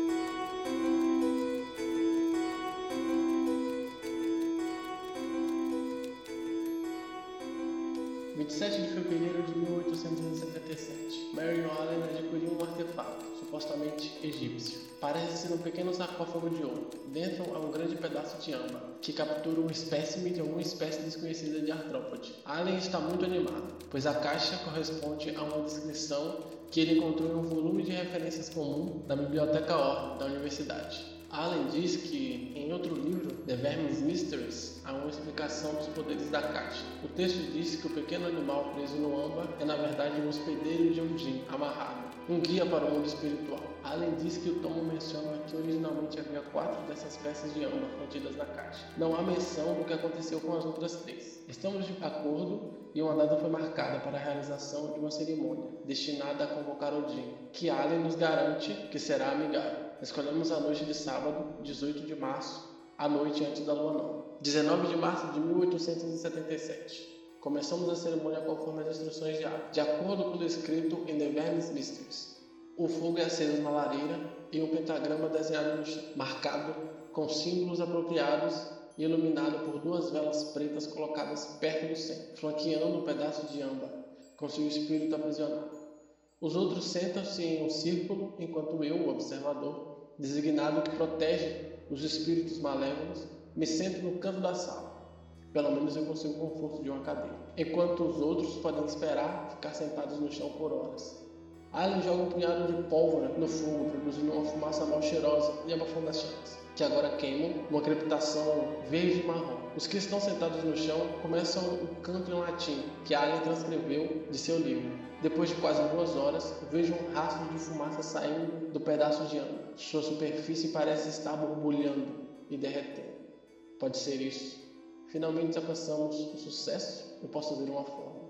27 de fevereiro de 1877. Mary Allen adquiriu um artefato, supostamente egípcio. Parece ser um pequeno sarcófago de ouro. Dentro há um grande pedaço de âmbar, que captura um espécime de alguma espécie desconhecida de artrópode. Allen está muito animado, pois a caixa corresponde a uma descrição que ele encontrou em um volume de referências comum da Biblioteca Or da Universidade. Allen diz que, em outro livro, The Vermis Mysteries, há uma explicação dos poderes da caixa. O texto diz que o pequeno animal preso no âmbar é, na verdade, um hospedeiro de um djinn amarrado, um guia para o mundo espiritual. Allen diz que o tomo menciona que originalmente havia quatro dessas peças de âmbar contidas na caixa. Não há menção do que aconteceu com as outras três. Estamos de acordo e uma data foi marcada para a realização de uma cerimônia destinada a convocar o Jin, que Allen nos garante que será amigável. Escolhemos a noite de sábado, 18 de março, a noite antes da lua nova. 19 de março de 1877. Começamos a cerimônia conforme as instruções de Allen, de acordo com o descrito em The Vermis Mysteries. O fogo é aceso na lareira e um pentagrama desenhado no chão, marcado com símbolos apropriados e iluminado por duas velas pretas colocadas perto do centro, flanqueando um pedaço de âmbar, com seu espírito aprisionado. Os outros sentam-se em um círculo, enquanto eu, o observador, designado que protege os espíritos malévolos, me sento no canto da sala. Pelo menos eu consigo o conforto de uma cadeira, enquanto os outros podem esperar ficar sentados no chão por horas. Allen joga um punhado de pólvora no fogo, produzindo uma fumaça mal cheirosa e abafando as chamas que agora queimam, uma crepitação verde e marrom. Os que estão sentados no chão começam o canto em latim, que Allen transcreveu de seu livro. Depois de quase duas horas, vejo um rastro de fumaça saindo do pedaço de âmbar. Sua superfície parece estar borbulhando e derretendo. Pode ser isso. Finalmente alcançamos o sucesso. Eu posso ver uma forma.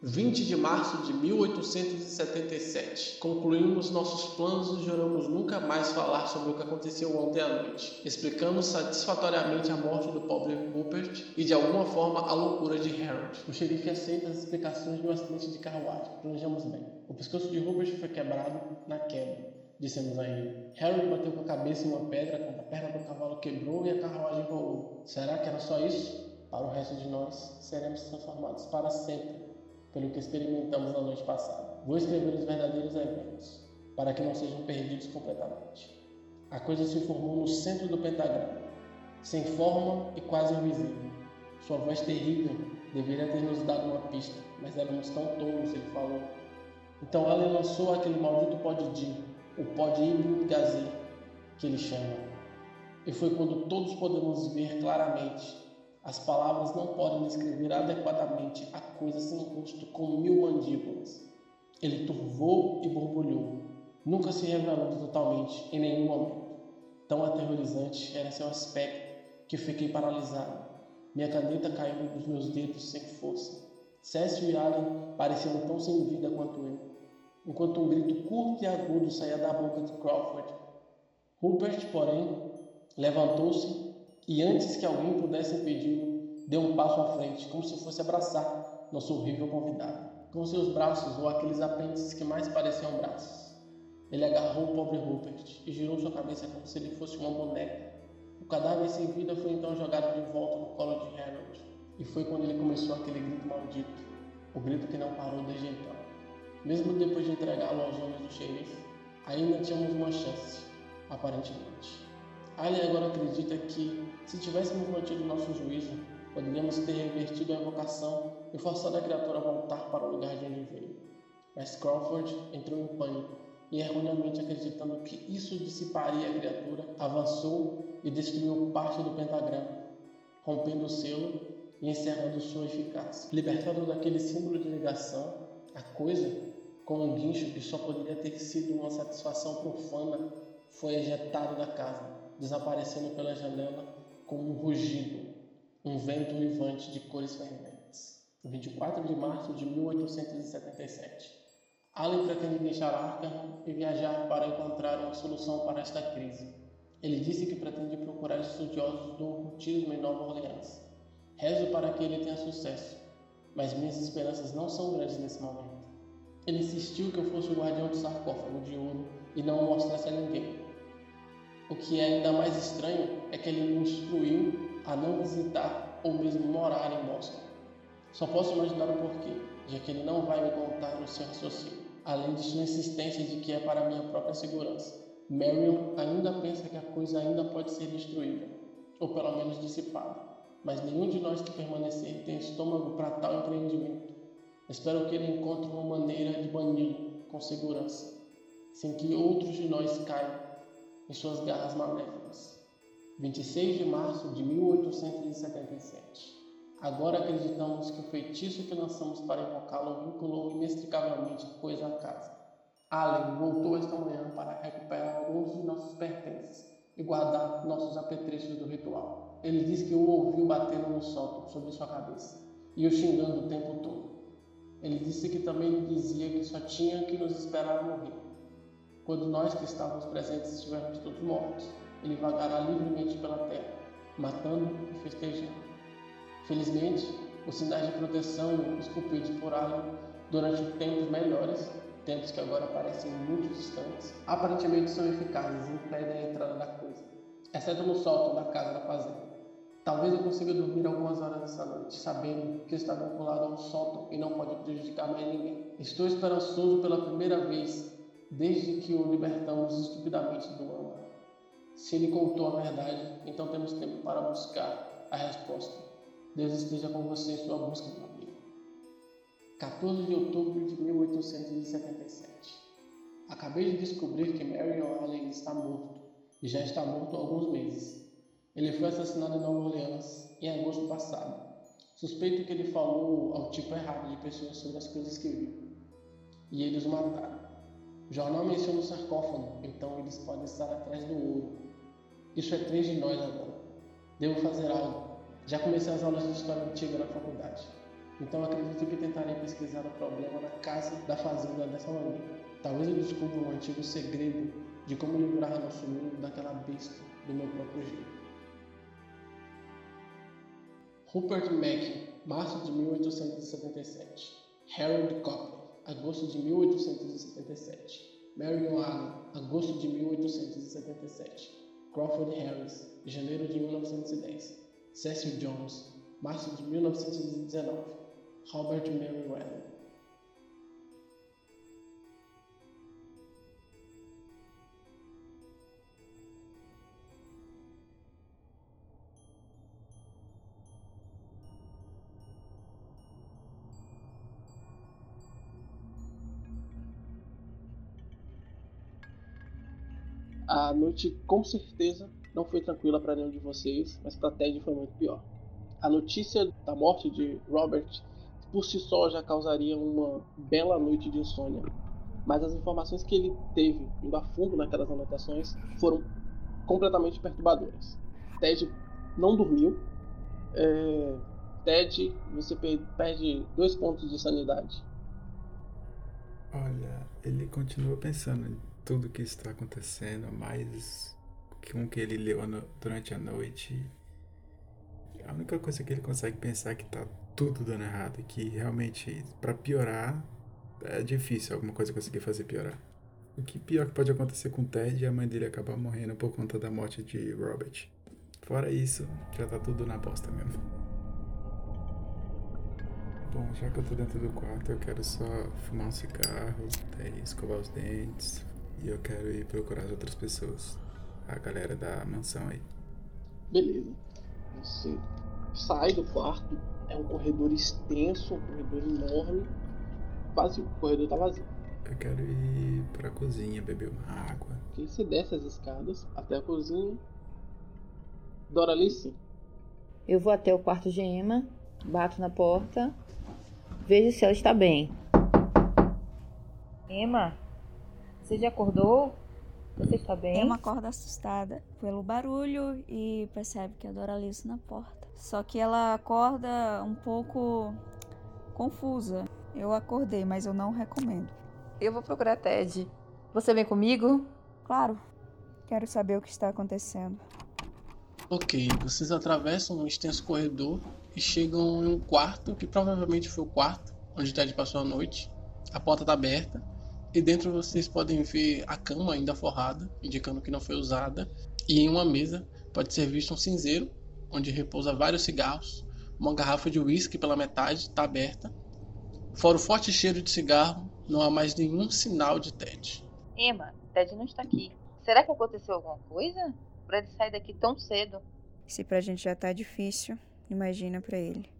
20 de março de 1877. Concluímos nossos planos e juramos nunca mais falar sobre o que aconteceu ontem à noite. Explicamos satisfatoriamente a morte do pobre Rupert e, de alguma forma, a loucura de Harold. O xerife aceita as explicações de um acidente de carruagem. Planejamos bem. O pescoço de Rupert foi quebrado na queda. Dissemos a ele. Harold bateu com a cabeça em uma pedra quando a perna do cavalo quebrou e a carruagem rolou. Será que era só isso? Para o resto de nós, seremos transformados para sempre pelo que experimentamos na noite passada. Vou escrever os verdadeiros eventos, para que não sejam perdidos completamente. A coisa se formou no centro do pentagrama, sem forma e quase invisível. Sua voz terrível deveria ter nos dado uma pista, mas éramos tão tolos, ele falou. Então ela lançou aquele maldito pó de Din, o pó de Ibn Gazir, que ele chama. E foi quando todos podemos ver claramente as palavras não podem descrever adequadamente a coisa sem rosto com mil mandíbulas. Ele turvou e borbulhou. Nunca se revelou totalmente em nenhum momento. Tão aterrorizante era seu aspecto que fiquei paralisado. Minha caneta caiu dos meus dedos sem força. Cécio e Allen pareciam tão sem vida quanto eu, enquanto um grito curto e agudo saía da boca de Crawford. Rupert, porém, levantou-se e antes que alguém pudesse impedi-lo, deu um passo à frente, como se fosse abraçar nosso horrível convidado. Com seus braços, ou aqueles apêndices que mais pareciam braços, ele agarrou o pobre Rupert e girou sua cabeça como se ele fosse uma boneca. O cadáver sem vida foi então jogado de volta no colo de Harold, e foi quando ele começou aquele grito maldito, o grito que não parou desde então. Mesmo depois de entregá-lo aos homens do xerife, ainda tínhamos uma chance, aparentemente. Alien agora acredita que, se tivéssemos mantido nosso juízo, poderíamos ter revertido a invocação e forçado a criatura a voltar para o lugar de onde veio. Mas Crawford entrou em pânico e, erroneamente acreditando que isso dissiparia a criatura, avançou e destruiu parte do pentagrama, rompendo o selo e encerrando sua eficácia. Libertado daquele símbolo de ligação, a coisa, com um guincho que só poderia ter sido uma satisfação profana, foi ejetado da casa desaparecendo pela janela como um rugido, um vento uivante de cores ferventes. 24 de março de 1877. Allen pretende deixar Arkham e viajar para encontrar uma solução para esta crise. Ele disse que pretende procurar estudiosos do ocultismo em Nova Orleans. Rezo para que ele tenha sucesso, mas minhas esperanças não são grandes nesse momento. Ele insistiu que eu fosse o guardião do sarcófago de ouro e não o mostrasse a ninguém. O que é ainda mais estranho é que ele me instruiu a não visitar ou mesmo morar em Boston. Só posso imaginar o porquê, já que ele não vai me contar o seu raciocínio, além de sua insistência de que é para minha própria segurança. Marion ainda pensa que a coisa ainda pode ser destruída, ou pelo menos dissipada, mas nenhum de nós que permanecer tem estômago para tal empreendimento. Espero que ele encontre uma maneira de bani-lo com segurança, sem que outros de nós caiam em suas garras maléficas. 26 de março de 1877. Agora acreditamos que o feitiço que lançamos para invocá-lo vinculou inextricavelmente coisa à casa. Allen voltou esta manhã para recuperar alguns de nossos pertences e guardar nossos apetrechos do ritual. Ele disse que o ouviu batendo no sótão sobre sua cabeça e o xingando o tempo todo. Ele disse que também dizia que só tinha que nos esperar morrer. Quando nós que estávamos presentes estivermos todos mortos, ele vagará livremente pela terra, matando e festejando. Felizmente, os sinais de proteção esculpidos por Allen durante tempos melhores, tempos que agora parecem muito distantes, aparentemente são eficazes e impedem a entrada da coisa, exceto no sótão da casa da fazenda. Talvez eu consiga dormir algumas horas essa noite, sabendo que está vinculado ao sótão e não pode prejudicar mais ninguém. Estou esperançoso pela primeira vez desde que o libertamos estupidamente do âmago. Se ele contou a verdade, então temos tempo para buscar a resposta. Deus esteja com você em sua busca, meu amigo. 14 de outubro de 1877. Acabei de descobrir que Marion Allen está morto e já está morto há alguns meses. Ele foi assassinado em Nova Orleans em agosto passado. Suspeito que ele falou ao tipo errado de pessoas sobre as coisas que viu. E eles o mataram. O jornal menciona o sarcófago, então eles podem estar atrás do ouro. Isso é três de nós agora. Devo fazer algo. Já comecei as aulas de história antiga na faculdade, então acredito que tentarei pesquisar o problema na casa da fazenda dessa maneira. Talvez eu descubra um antigo segredo de como livrar nosso mundo daquela besta do meu próprio jeito. Rupert Mack, março de 1877. Harold Copley, agosto de 1877. Marion Allen, agosto de 1877. Crawford Harris, janeiro de 1910. Cecil Jones, março de 1919. Robert Merriweather. A noite com certeza não foi tranquila para nenhum de vocês, mas para Ted foi muito pior. A notícia da morte de Robert por si só já causaria uma bela noite de insônia, mas as informações que ele teve indo a fundo naquelas anotações foram completamente perturbadoras. Ted não dormiu. É... Ted, você perde dois pontos de sanidade. Olha, ele continua pensando tudo que está acontecendo, mas com que ele leu durante a noite, a única coisa que ele consegue pensar é que tá tudo dando errado que realmente, para piorar, é difícil alguma coisa conseguir fazer piorar. O que pior que pode acontecer com o Ted é a mãe dele acabar morrendo por conta da morte de Robert. Fora isso, já tá tudo na bosta mesmo. Bom, já que eu tô dentro do quarto, eu quero só fumar um cigarro, escovar os dentes e eu quero ir procurar as outras pessoas a galera da mansão aí. Beleza. Você sai do quarto, é um corredor extenso, um corredor enorme, vazio. O corredor tá vazio. Eu quero ir pra cozinha beber uma água. E você desce as escadas até a cozinha. Doralice? Eu vou até o quarto de Emma, bato na porta, vejo se ela está bem. Emma, você já acordou? Você está bem? Emma acorda assustada pelo barulho e percebe que a Doralice na porta. Só que ela acorda um pouco confusa. Eu acordei, mas eu não recomendo. Eu vou procurar Ted. Você vem comigo? Claro. Quero saber o que está acontecendo. Ok, vocês atravessam um extenso corredor e chegam em um quarto, que provavelmente foi o quarto onde Ted passou a noite. A porta está aberta e dentro vocês podem ver a cama ainda forrada, indicando que não foi usada, e em uma mesa pode ser visto um cinzeiro, onde repousa vários cigarros, uma garrafa de uísque pela metade está aberta. Fora o forte cheiro de cigarro, não há mais nenhum sinal de Ted. Emma, Ted não está aqui. Será que aconteceu alguma coisa? Para ele sair daqui tão cedo? Se pra gente já tá difícil, imagina pra ele.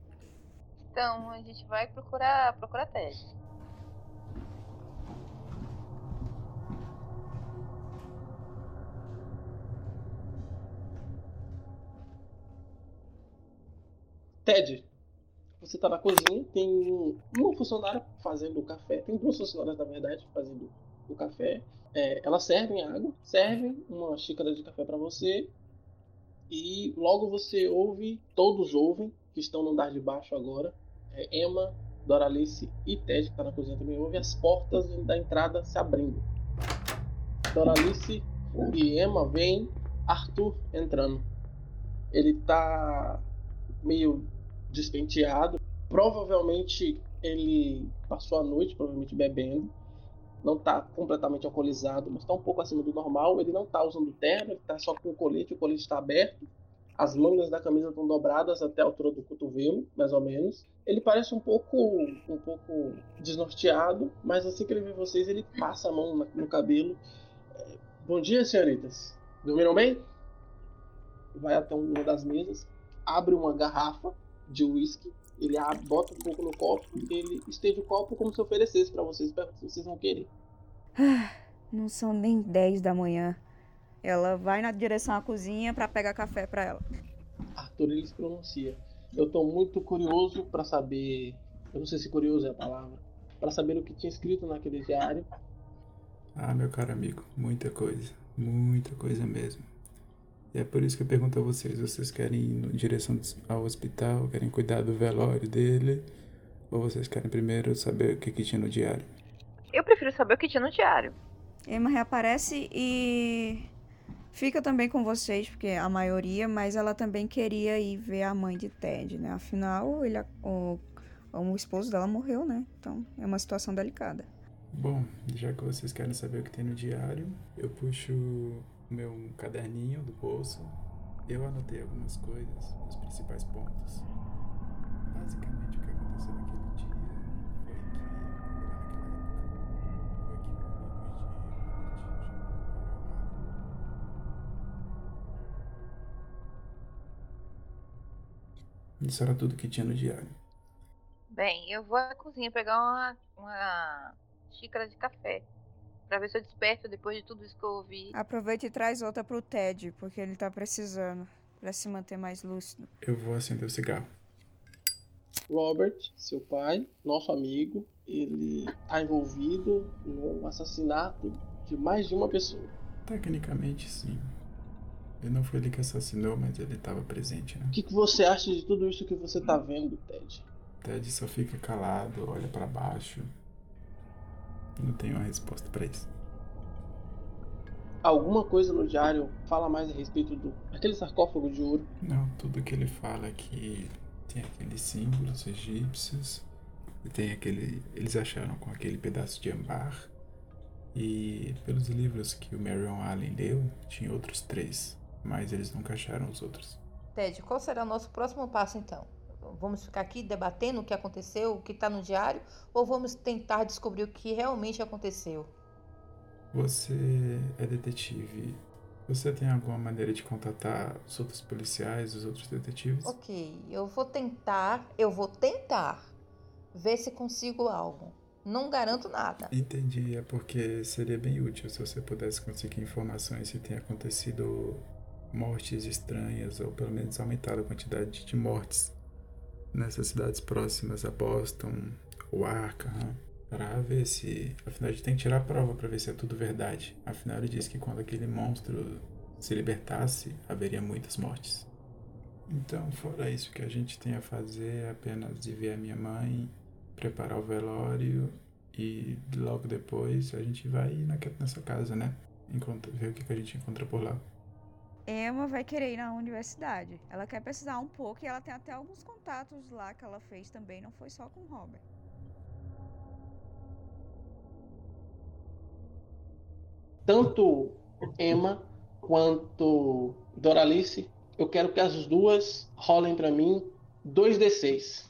Então, a gente vai procurar, procurar Ted. Ted, você tá na cozinha, tem uma funcionária fazendo o café, tem duas funcionárias, na verdade, fazendo o café. É, elas servem água, servem uma xícara de café para você e logo você ouve, todos ouvem, que estão no andar de baixo agora, é, Emma, Doralice e Ted, que está na cozinha também, ouve as portas da entrada se abrindo. Doralice e Emma veem Arthur entrando. Ele tá meio despenteado. Provavelmente ele passou a noite, provavelmente bebendo. Não tá completamente alcoolizado, mas tá um pouco acima do normal. Ele não tá usando terno, ele tá só com o colete, o colete está aberto. As mangas da camisa estão dobradas até a altura do cotovelo, mais ou menos. Ele parece um pouco, um pouco desnorteado, mas assim que ele vê vocês, ele passa a mão no cabelo. É, Bom dia, senhoritas. Dormiram bem? Vai até uma das mesas, abre uma garrafa de uísque, ele abre, bota um pouco no copo, ele estende o copo como se oferecesse para vocês, pergunta se vocês vão querer. Não são nem 10 da manhã. Ela vai na direção à cozinha para pegar café para ela. Arthur ele se pronuncia. Eu tô muito curioso para saber, eu não sei se curioso é a palavra, para saber o que tinha escrito naquele diário. Ah, meu caro amigo, muita coisa. Muita coisa mesmo. E é por isso que eu pergunto a vocês: vocês querem ir em direção ao hospital? Querem cuidar do velório dele? Ou vocês querem primeiro saber o que, que tinha no diário? Eu prefiro saber o que tinha no diário. Emma reaparece e fica também com vocês, porque a maioria, mas ela também queria ir ver a mãe de Ted, né? Afinal, ele, o, o esposo dela morreu, né? Então é uma situação delicada. Bom, já que vocês querem saber o que tem no diário, eu puxo meu caderninho do bolso. Eu anotei algumas coisas, os principais pontos. Basicamente, o que aconteceu naquele dia foi que, naquela época, foi que um amigo de Robert chamado Isso era tudo que tinha no diário. Bem, eu vou à cozinha pegar uma, uma xícara de café. Pra ver se eu desperto depois de tudo isso que eu ouvi. Aproveita e traz outra pro Ted, porque ele tá precisando, pra se manter mais lúcido. Eu vou acender o cigarro. Robert, seu pai, nosso amigo, ele está envolvido no assassinato de mais de uma pessoa. Tecnicamente, sim. Ele não foi ele que assassinou, mas ele estava presente, né? O que, que você acha de tudo isso que você está vendo, Ted? Ted só fica calado, olha para baixo. Não tem uma resposta para isso. Alguma coisa no diário fala mais a respeito do aquele sarcófago de ouro? Não, tudo que ele fala é que tem aqueles símbolos egípcios, e tem aquele. Eles acharam com aquele pedaço de ambar. E pelos livros que o Marion Allen leu, tinha outros três, mas eles nunca acharam os outros. Ted, qual será o nosso próximo passo então? Vamos ficar aqui debatendo o que aconteceu, o que está no diário, ou vamos tentar descobrir o que realmente aconteceu? Você é detetive. Você tem alguma maneira de contatar os outros policiais, os outros detetives? Ok, eu vou tentar, eu vou tentar ver se consigo algo. Não garanto nada. Entendi, é porque seria bem útil se você pudesse conseguir informações se tem acontecido mortes estranhas, ou pelo menos aumentar a quantidade de mortes nessas cidades próximas a Boston ou Arkham, para ver se. Afinal, a gente tem que tirar a prova para ver se é tudo verdade. Afinal, ele disse que quando aquele monstro se libertasse, haveria muitas mortes. Então, fora isso, que a gente tem a fazer é apenas de ver a minha mãe, preparar o velório e logo depois a gente vai naque- nessa casa, né? Encontra, ver o que, que a gente encontra por lá. Emma vai querer ir na universidade. Ela quer pesquisar um pouco e ela tem até alguns contatos lá que ela fez também, não foi só com Robert. Tanto Emma quanto Doralice, eu quero que as duas rolem para mim 2d6.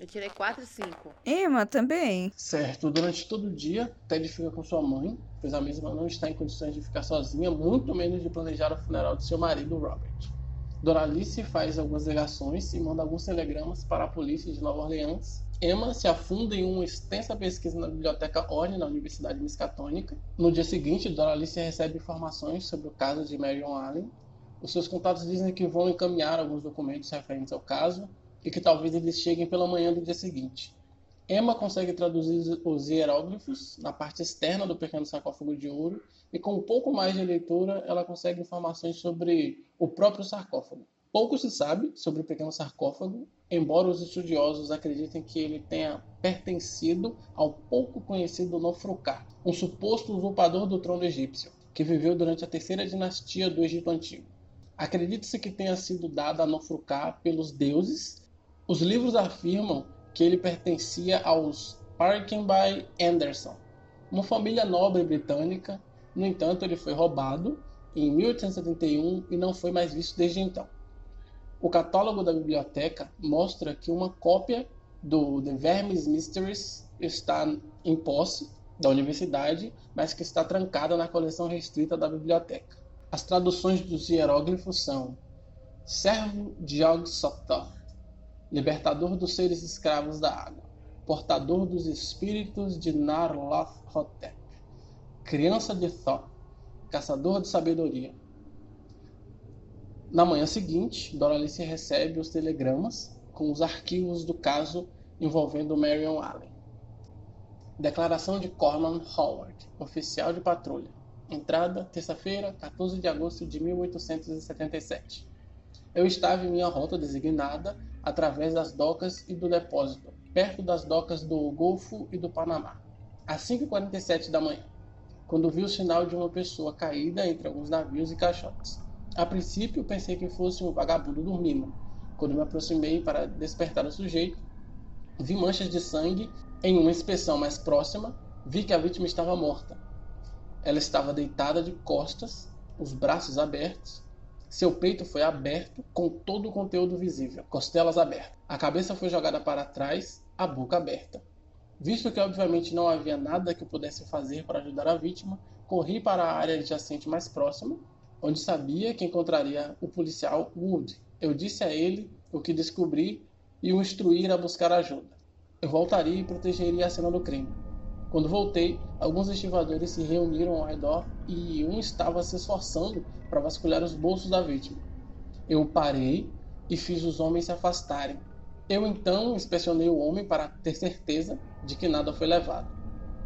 Eu tirei 4 e 5. Emma também. Certo, durante todo o dia, Ted fica com sua mãe, pois a mesma não está em condições de ficar sozinha, muito menos de planejar o funeral de seu marido, Robert. Doralice faz algumas ligações e manda alguns telegramas para a polícia de Nova Orleans. Emma se afunda em uma extensa pesquisa na biblioteca Orne, na Universidade Miskatônica. No dia seguinte, Doralice recebe informações sobre o caso de Marion Allen. Os seus contatos dizem que vão encaminhar alguns documentos referentes ao caso e que talvez eles cheguem pela manhã do dia seguinte. Emma consegue traduzir os hieróglifos na parte externa do pequeno sarcófago de ouro e com um pouco mais de leitura ela consegue informações sobre o próprio sarcófago. Pouco se sabe sobre o pequeno sarcófago, embora os estudiosos acreditem que ele tenha pertencido ao pouco conhecido Nofruká, um suposto usurpador do trono egípcio, que viveu durante a terceira dinastia do Egito Antigo. Acredita-se que tenha sido dado a Nofruká pelos deuses. Os livros afirmam que ele pertencia aos Parkenby Anderson, uma família nobre britânica. No entanto, ele foi roubado em 1871 e não foi mais visto desde então. O catálogo da biblioteca mostra que uma cópia do The Vermes Mysteries está em posse da universidade, mas que está trancada na coleção restrita da biblioteca. As traduções dos hieróglifos são Servo de Og Sotor, libertador dos seres escravos da água, portador dos espíritos de Narloth-Hotep, criança de Thoth, caçador de sabedoria. Na manhã seguinte, Doralice recebe os telegramas com os arquivos do caso envolvendo Marion Allen. Declaração de Corman Howard, oficial de patrulha. Entrada, terça-feira, 14 de agosto de 1877. Eu estava em minha rota designada através das docas e do depósito, perto das docas do Golfo e do Panamá, às 5h47 da manhã, quando vi o sinal de uma pessoa caída entre alguns navios e caixotes. A princípio pensei que fosse um vagabundo dormindo. Quando me aproximei para despertar o sujeito, vi manchas de sangue. Em uma inspeção mais próxima, vi que a vítima estava morta. Ela estava deitada de costas, os braços abertos, seu peito foi aberto com todo o conteúdo visível, costelas abertas. A cabeça foi jogada para trás, a boca aberta. Visto que obviamente não havia nada que eu pudesse fazer para ajudar a vítima, corri para a área adjacente mais próxima, onde sabia que encontraria o policial Wood. Eu disse a ele o que descobri e o instruir a buscar ajuda. Eu voltaria e protegeria a cena do crime. Quando voltei, alguns estivadores se reuniram ao redor e um estava se esforçando para vasculhar os bolsos da vítima. Eu parei e fiz os homens se afastarem. Eu então inspecionei o homem para ter certeza de que nada foi levado.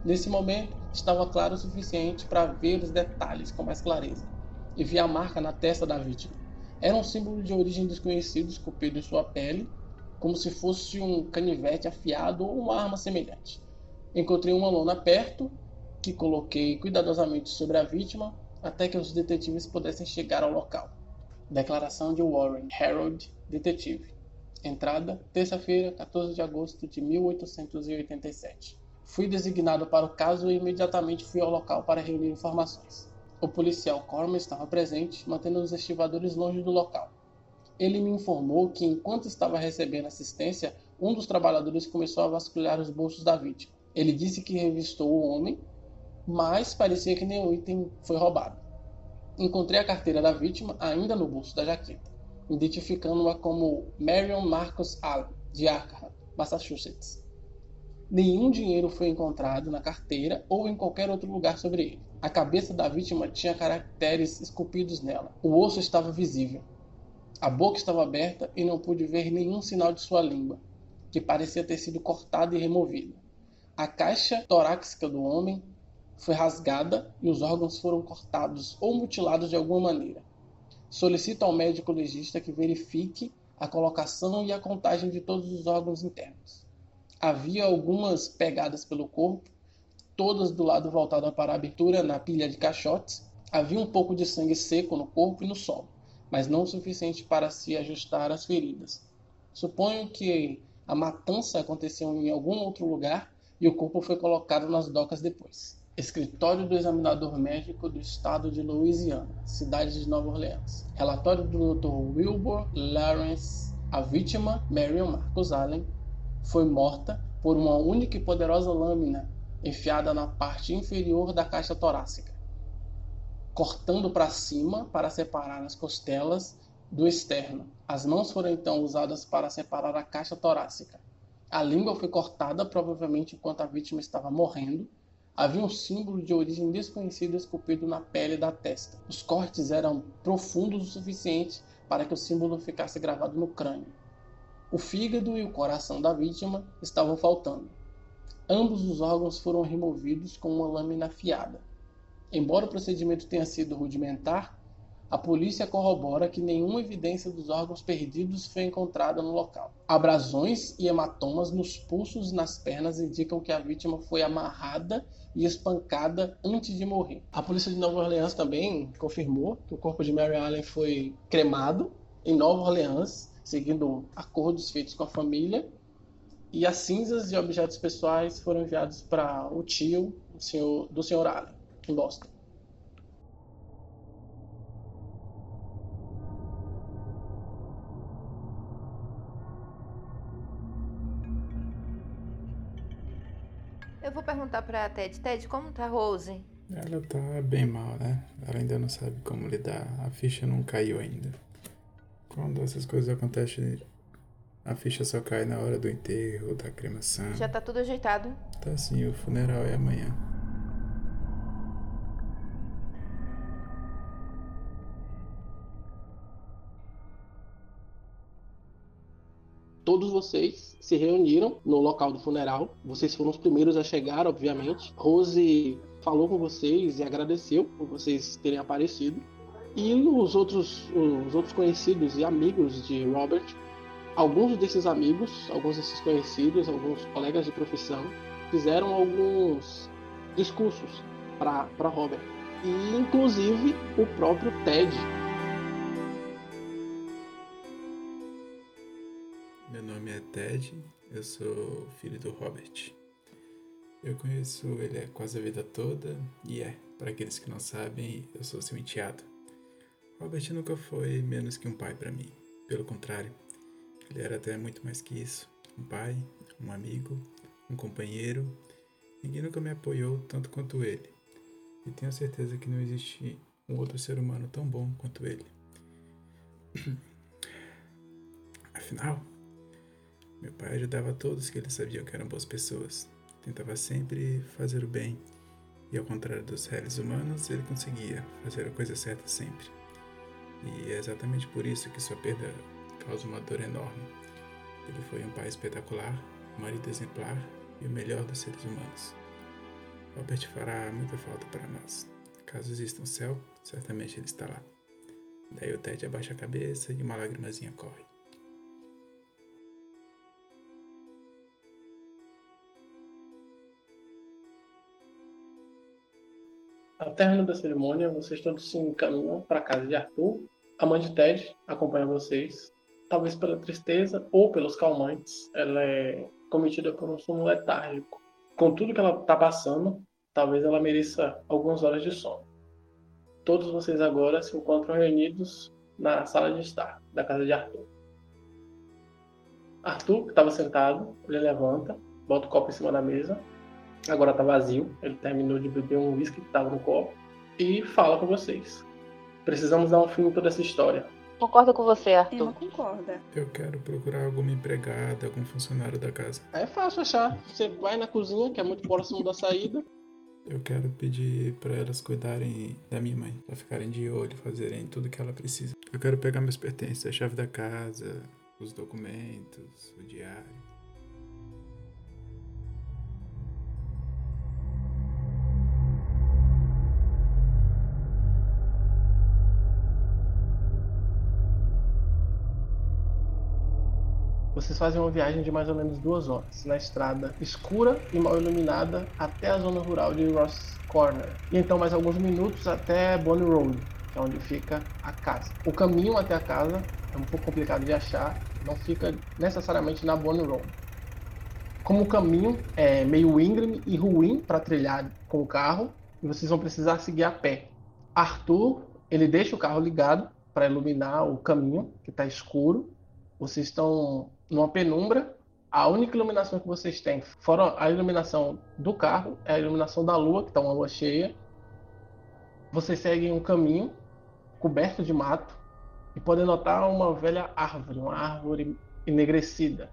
Nesse momento, estava claro o suficiente para ver os detalhes com mais clareza e vi a marca na testa da vítima. Era um símbolo de origem desconhecido esculpido em sua pele, como se fosse um canivete afiado ou uma arma semelhante. Encontrei uma lona perto, que coloquei cuidadosamente sobre a vítima até que os detetives pudessem chegar ao local. Declaração de Warren Harold, detetive. Entrada, terça-feira, 14 de agosto de 1887. Fui designado para o caso e imediatamente fui ao local para reunir informações. O policial Corman estava presente, mantendo os estivadores longe do local. Ele me informou que, enquanto estava recebendo assistência, um dos trabalhadores começou a vasculhar os bolsos da vítima. Ele disse que revistou o homem, mas parecia que nenhum item foi roubado. Encontrei a carteira da vítima ainda no bolso da jaqueta, identificando-a como Marion Marcus Allen, de Arkham, Massachusetts. Nenhum dinheiro foi encontrado na carteira ou em qualquer outro lugar sobre ele. A cabeça da vítima tinha caracteres esculpidos nela. O osso estava visível. A boca estava aberta e não pude ver nenhum sinal de sua língua, que parecia ter sido cortada e removida. A caixa torácica do homem foi rasgada e os órgãos foram cortados ou mutilados de alguma maneira. Solicito ao médico legista que verifique a colocação e a contagem de todos os órgãos internos. Havia algumas pegadas pelo corpo, todas do lado voltado para a abertura na pilha de caixotes. Havia um pouco de sangue seco no corpo e no solo, mas não o suficiente para se ajustar às feridas. Suponho que a matança aconteceu em algum outro lugar e o corpo foi colocado nas docas depois. Escritório do Examinador Médico do Estado de Louisiana, cidade de Nova Orleans. Relatório do Dr. Wilbur Lawrence. A vítima, Marion Marcus Allen, foi morta por uma única e poderosa lâmina enfiada na parte inferior da caixa torácica, cortando para cima para separar as costelas do externo. As mãos foram então usadas para separar a caixa torácica. A língua foi cortada, provavelmente enquanto a vítima estava morrendo. havia um símbolo de origem desconhecida esculpido na pele da testa. Os cortes eram profundos o suficiente para que o símbolo ficasse gravado no crânio. O fígado e o coração da vítima estavam faltando. Ambos os órgãos foram removidos com uma lâmina afiada. Embora o procedimento tenha sido rudimentar, a polícia corrobora que nenhuma evidência dos órgãos perdidos foi encontrada no local. Abrasões e hematomas nos pulsos e nas pernas indicam que a vítima foi amarrada e espancada antes de morrer. A polícia de Nova Orleans também confirmou que o corpo de Mary Allen foi cremado em Nova Orleans, seguindo acordos feitos com a família, e as cinzas e objetos pessoais foram enviados para o tio do senhor, do senhor Allen, em Boston. Perguntar pra Ted. Ted, como tá Rose? Ela tá bem mal, né? Ela ainda não sabe como lidar. A ficha não caiu ainda. Quando essas coisas acontecem, a ficha só cai na hora do enterro, da cremação. Já tá tudo ajeitado? Tá sim, o funeral é amanhã. Todos vocês se reuniram no local do funeral. Vocês foram os primeiros a chegar, obviamente. Rose falou com vocês e agradeceu por vocês terem aparecido. E os outros, os outros conhecidos e amigos de Robert, alguns desses amigos, alguns desses conhecidos, alguns colegas de profissão, fizeram alguns discursos para Robert. E inclusive o próprio Ted nome é Ted, eu sou filho do Robert. Eu conheço ele há quase a vida toda e é, para aqueles que não sabem, eu sou seu enteado. Robert nunca foi menos que um pai para mim. Pelo contrário, ele era até muito mais que isso. Um pai, um amigo, um companheiro. Ninguém nunca me apoiou tanto quanto ele. E tenho certeza que não existe um outro ser humano tão bom quanto ele. <clears throat> Afinal, meu pai ajudava todos que ele sabia que eram boas pessoas. Tentava sempre fazer o bem. E ao contrário dos réis humanos, ele conseguia fazer a coisa certa sempre. E é exatamente por isso que sua perda causa uma dor enorme. Ele foi um pai espetacular, marido exemplar e o melhor dos seres humanos. Robert fará muita falta para nós. Caso exista um céu, certamente ele está lá. Daí o Ted abaixa a cabeça e uma lágrimazinha corre. Ao término da cerimônia, vocês todos se encaminham para a casa de Arthur. A mãe de Ted acompanha vocês, talvez pela tristeza ou pelos calmantes. Ela é cometida por um sono letárgico. Com tudo que ela está passando, talvez ela mereça algumas horas de sono. Todos vocês agora se encontram reunidos na sala de estar da casa de Arthur. Arthur, que estava sentado, ele levanta, bota o copo em cima da mesa agora tá vazio. Ele terminou de beber um whisky que tava no copo e fala com vocês. Precisamos dar um fim em toda essa história. Concordo com você, Arthur. Emma concorda. Eu quero procurar alguma empregada, algum funcionário da casa. É fácil achar. Você vai na cozinha, que é muito próximo da saída. Eu quero pedir para elas cuidarem da minha mãe, para ficarem de olho, fazerem tudo que ela precisa. Eu quero pegar meus pertences, a chave da casa, os documentos, o diário. Vocês fazem uma viagem de mais ou menos duas horas na estrada escura e mal iluminada até a zona rural de Ross Corner. E então mais alguns minutos até Bonnie Road, que é onde fica a casa. O caminho até a casa é um pouco complicado de achar, não fica necessariamente na Bonnie Road. Como o caminho é meio íngreme e ruim para trilhar com o carro, vocês vão precisar seguir a pé. Arthur, ele deixa o carro ligado para iluminar o caminho, que está escuro. Vocês estão numa penumbra. A única iluminação que vocês têm, fora a iluminação do carro, é a iluminação da lua, que está uma lua cheia. Vocês seguem um caminho coberto de mato e podem notar uma velha árvore, uma árvore enegrecida.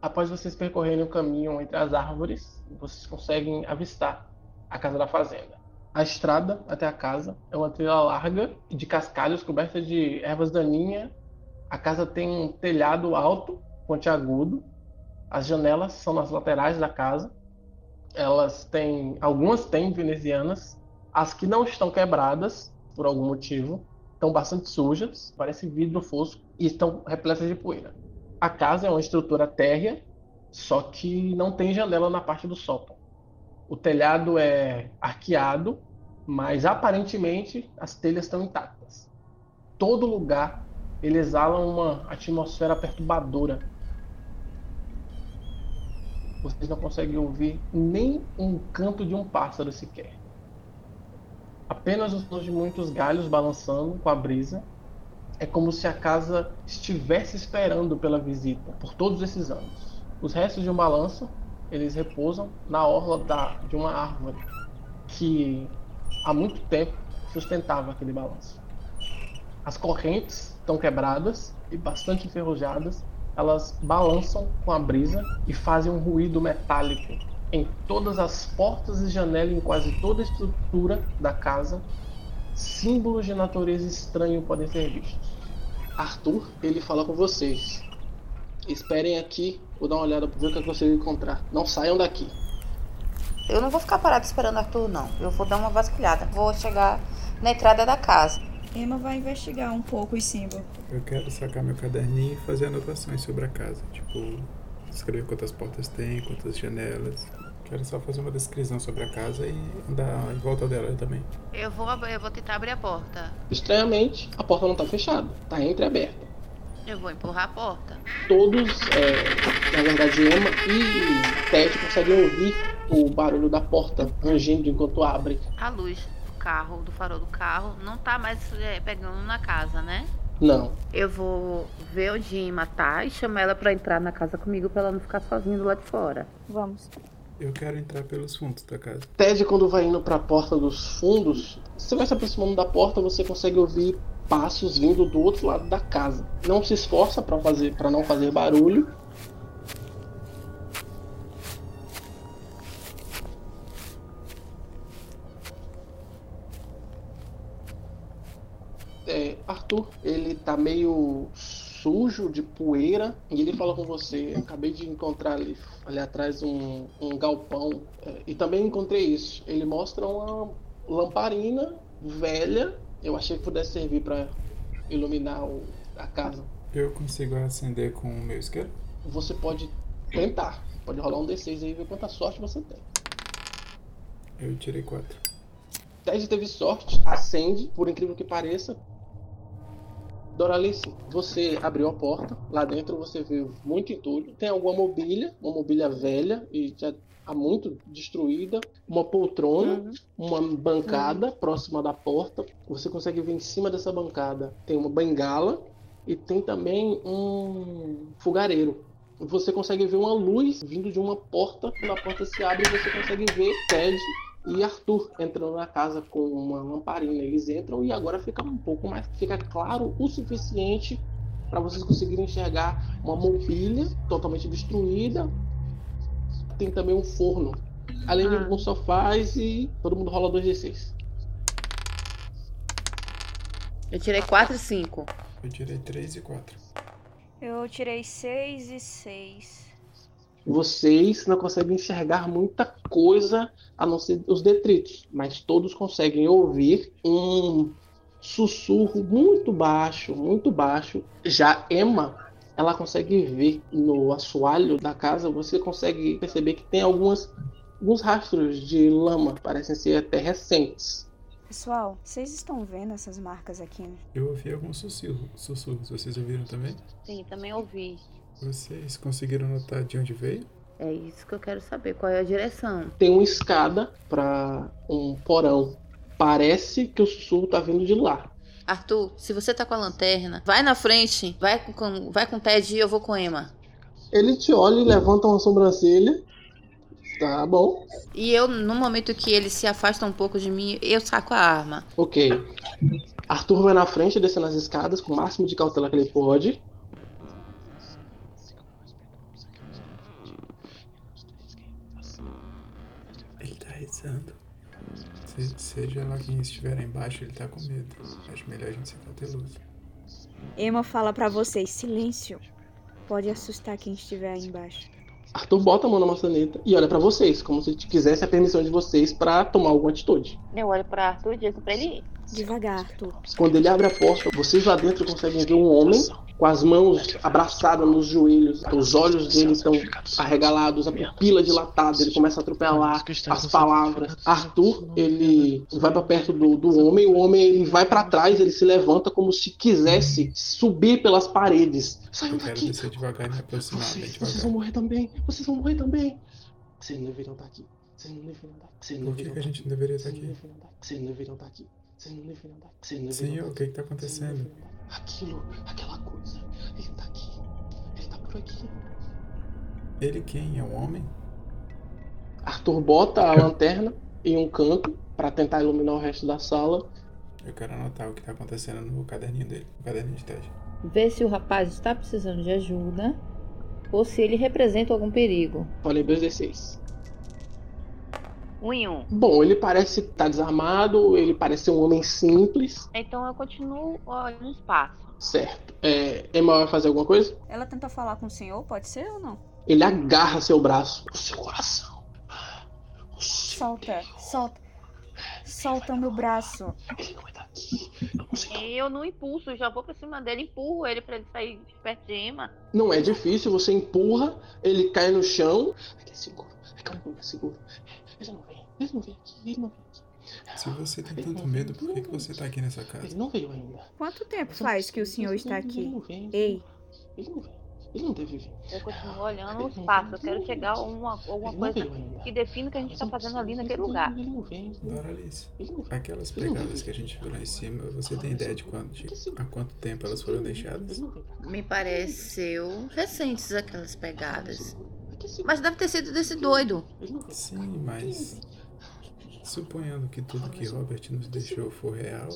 Após vocês percorrerem o caminho entre as árvores, vocês conseguem avistar a casa da fazenda. A estrada até a casa é uma trilha larga de cascalhos coberta de ervas daninhas. A casa tem um telhado alto, pontiagudo. As janelas são nas laterais da casa. Elas têm, algumas têm venezianas. As que não estão quebradas, por algum motivo, estão bastante sujas, parece vidro fosco e estão repletas de poeira. A casa é uma estrutura térrea, só que não tem janela na parte do sótão. O telhado é arqueado, mas aparentemente as telhas estão intactas. Todo lugar ele exala uma atmosfera perturbadora. Vocês não conseguem ouvir nem um canto de um pássaro sequer. Apenas os sons de muitos galhos balançando com a brisa. É como se a casa estivesse esperando pela visita por todos esses anos. Os restos de um balanço, eles repousam na orla da, de uma árvore que há muito tempo sustentava aquele balanço. As correntes estão quebradas e bastante enferrujadas, elas balançam com a brisa e fazem um ruído metálico em todas as portas e janelas, em quase toda a estrutura da casa. Símbolos de natureza estranho podem ser vistos. Arthur, ele fala com vocês. Esperem aqui, vou dar uma olhada para ver o que eu consigo encontrar. Não saiam daqui. Eu não vou ficar parado esperando Arthur, não. Eu vou dar uma vasculhada. Vou chegar na entrada da casa. Emma vai investigar um pouco os símbolos. Eu quero sacar meu caderninho e fazer anotações sobre a casa. Tipo, escrever quantas portas tem, quantas janelas. Quero só fazer uma descrição sobre a casa e andar em volta dela também. Eu vou, eu vou tentar abrir a porta. Estranhamente, a porta não está fechada, está entreaberta. Eu vou empurrar a porta. Todos, é, na verdade, Emma e Ted conseguem ouvir o barulho da porta rangendo enquanto abre. A luz carro, do farol do carro, não tá mais é, pegando na casa, né? Não. Eu vou ver onde Emma tá e chamar ela pra entrar na casa comigo pra ela não ficar sozinha do lado de fora. Vamos. Eu quero entrar pelos fundos da casa. Ted, quando vai indo para a porta dos fundos, você vai se aproximando da porta, você consegue ouvir passos vindo do outro lado da casa. Não se esforça para fazer, para não fazer barulho. É, Arthur, ele tá meio sujo de poeira e ele fala com você. Acabei de encontrar ali, ali atrás um, um galpão é, e também encontrei isso. Ele mostra uma lamparina velha. Eu achei que pudesse servir para iluminar o- a casa. Eu consigo acender com o meu isqueiro? Você pode tentar. Pode rolar um D6 aí e ver quanta sorte você tem. Eu tirei quatro. Ted teve sorte, acende, por incrível que pareça. Doralice, você abriu a porta, lá dentro você vê muito entulho. Tem alguma mobília, uma mobília velha e já há muito destruída, uma poltrona, uma bancada próxima da porta. Você consegue ver em cima dessa bancada tem uma bengala e tem também um fogareiro. Você consegue ver uma luz vindo de uma porta, quando a porta se abre você consegue ver Ted e Arthur entrando na casa com uma lamparina. Eles entram e agora fica um pouco mais, fica claro o suficiente para vocês conseguirem enxergar uma mobília totalmente destruída. Tem também um forno, além de Ah. alguns sofás e todo mundo rola 2d6. Eu tirei 4 e 5. Eu tirei três e quatro. Eu tirei seis e seis. Vocês não conseguem enxergar muita coisa a não ser os detritos, mas todos conseguem ouvir um sussurro muito baixo, muito baixo. Já Emma, ela consegue ver no assoalho da casa, você consegue perceber que tem algumas alguns rastros de lama, parecem ser até recentes. Pessoal, vocês estão vendo essas marcas aqui? Eu ouvi alguns sussurros, sussurros. Vocês ouviram também? Sim, também ouvi. Vocês conseguiram notar de onde veio? É isso que eu quero saber. Qual é a direção? Tem uma escada para um porão. Parece que o sussurro tá vindo de lá. Arthur, se você tá com a lanterna, vai na frente, vai com, vai com o Ted e eu vou com Emma. Ele te olha e levanta uma sobrancelha. Tá bom. E eu, no momento que ele se afasta um pouco de mim, eu saco a arma. Ok. Arthur vai na frente, descendo as escadas com o máximo de cautela que ele pode. Se- seja lá quem estiver embaixo, ele tá com medo. Acho melhor a gente ser cauteloso. Emma fala pra vocês: silêncio. Pode assustar quem estiver aí embaixo. Arthur bota a mão na maçaneta e olha pra vocês, como se quisesse a permissão de vocês pra tomar alguma atitude. Eu olho pra Arthur e digo pra ele ir. Devagar, Arthur. Quando ele abre a porta, vocês lá dentro conseguem ver um homem com as mãos abraçadas nos joelhos. Os olhos dele estão arregalados, a pupila dilatada. Ele começa a atropelar as palavras. Arthur, ele vai pra perto do, do homem. O homem ele vai pra trás, ele se levanta como se quisesse subir pelas paredes. Saiam quero daqui! devagar e me aproximar bem Vocês, vocês vão morrer também! Vocês vão morrer também! Vocês não deveriam estar aqui. Vocês não deveriam estar aqui. Vocês não Por que, que a gente não deveria estar Vocês aqui? não deveriam estar aqui. Vocês não deveriam estar aqui. Vocês não deveriam estar aqui. Vocês não deveriam Senhor, estar o que tá não acontecendo? Aquilo, aquela coisa. Ele tá aqui. Ele tá por aqui. Ele quem? É um homem? Arthur bota a lanterna em um canto pra tentar iluminar o resto da sala. Eu quero anotar o que tá acontecendo no caderninho dele, no caderninho de teste. Ver se o rapaz está precisando de ajuda ou se ele representa algum perigo. Falei 2d6. Um em um. Bom, ele parece estar desarmado, ele parece ser um homem simples. Então eu continuo olhando no espaço. Certo. É, Emma vai fazer alguma coisa? Ela tenta falar com o senhor, pode ser ou não? Ele agarra seu braço. O seu coração. O seu Solta, interior. solta. Solta o meu braço. Ele não vai estar aqui. Eu não sei. Eu não impulso, já vou pra cima dele, empurro ele pra ele sair de perto de Emma. Não é difícil, você empurra, ele cai no chão. É seguro, calma, é seguro. Ele não vem, ele não vem aqui, ele não vem aqui. Se você tem tanto medo, por que, que você tá aqui nessa Ele casa? não veio ainda. Quanto tempo faz que o senhor está Ele aqui? não vem. Ei, Ele não vem. Ele não deve vir. Eu continuo olhando no espaço. Eu quero chegar a uma, alguma Ele coisa que defina o que a gente tá fazendo ali naquele lugar. Ele não vem. Doralice, Ele aquelas pegadas que a gente viu lá em cima, você tem ideia de, quanto, de há quanto tempo elas foram deixadas? Ele. Me pareceu recentes aquelas pegadas. Mas deve ter sido desse doido. Sim, mas suponhando que tudo que Robert nos deixou for real,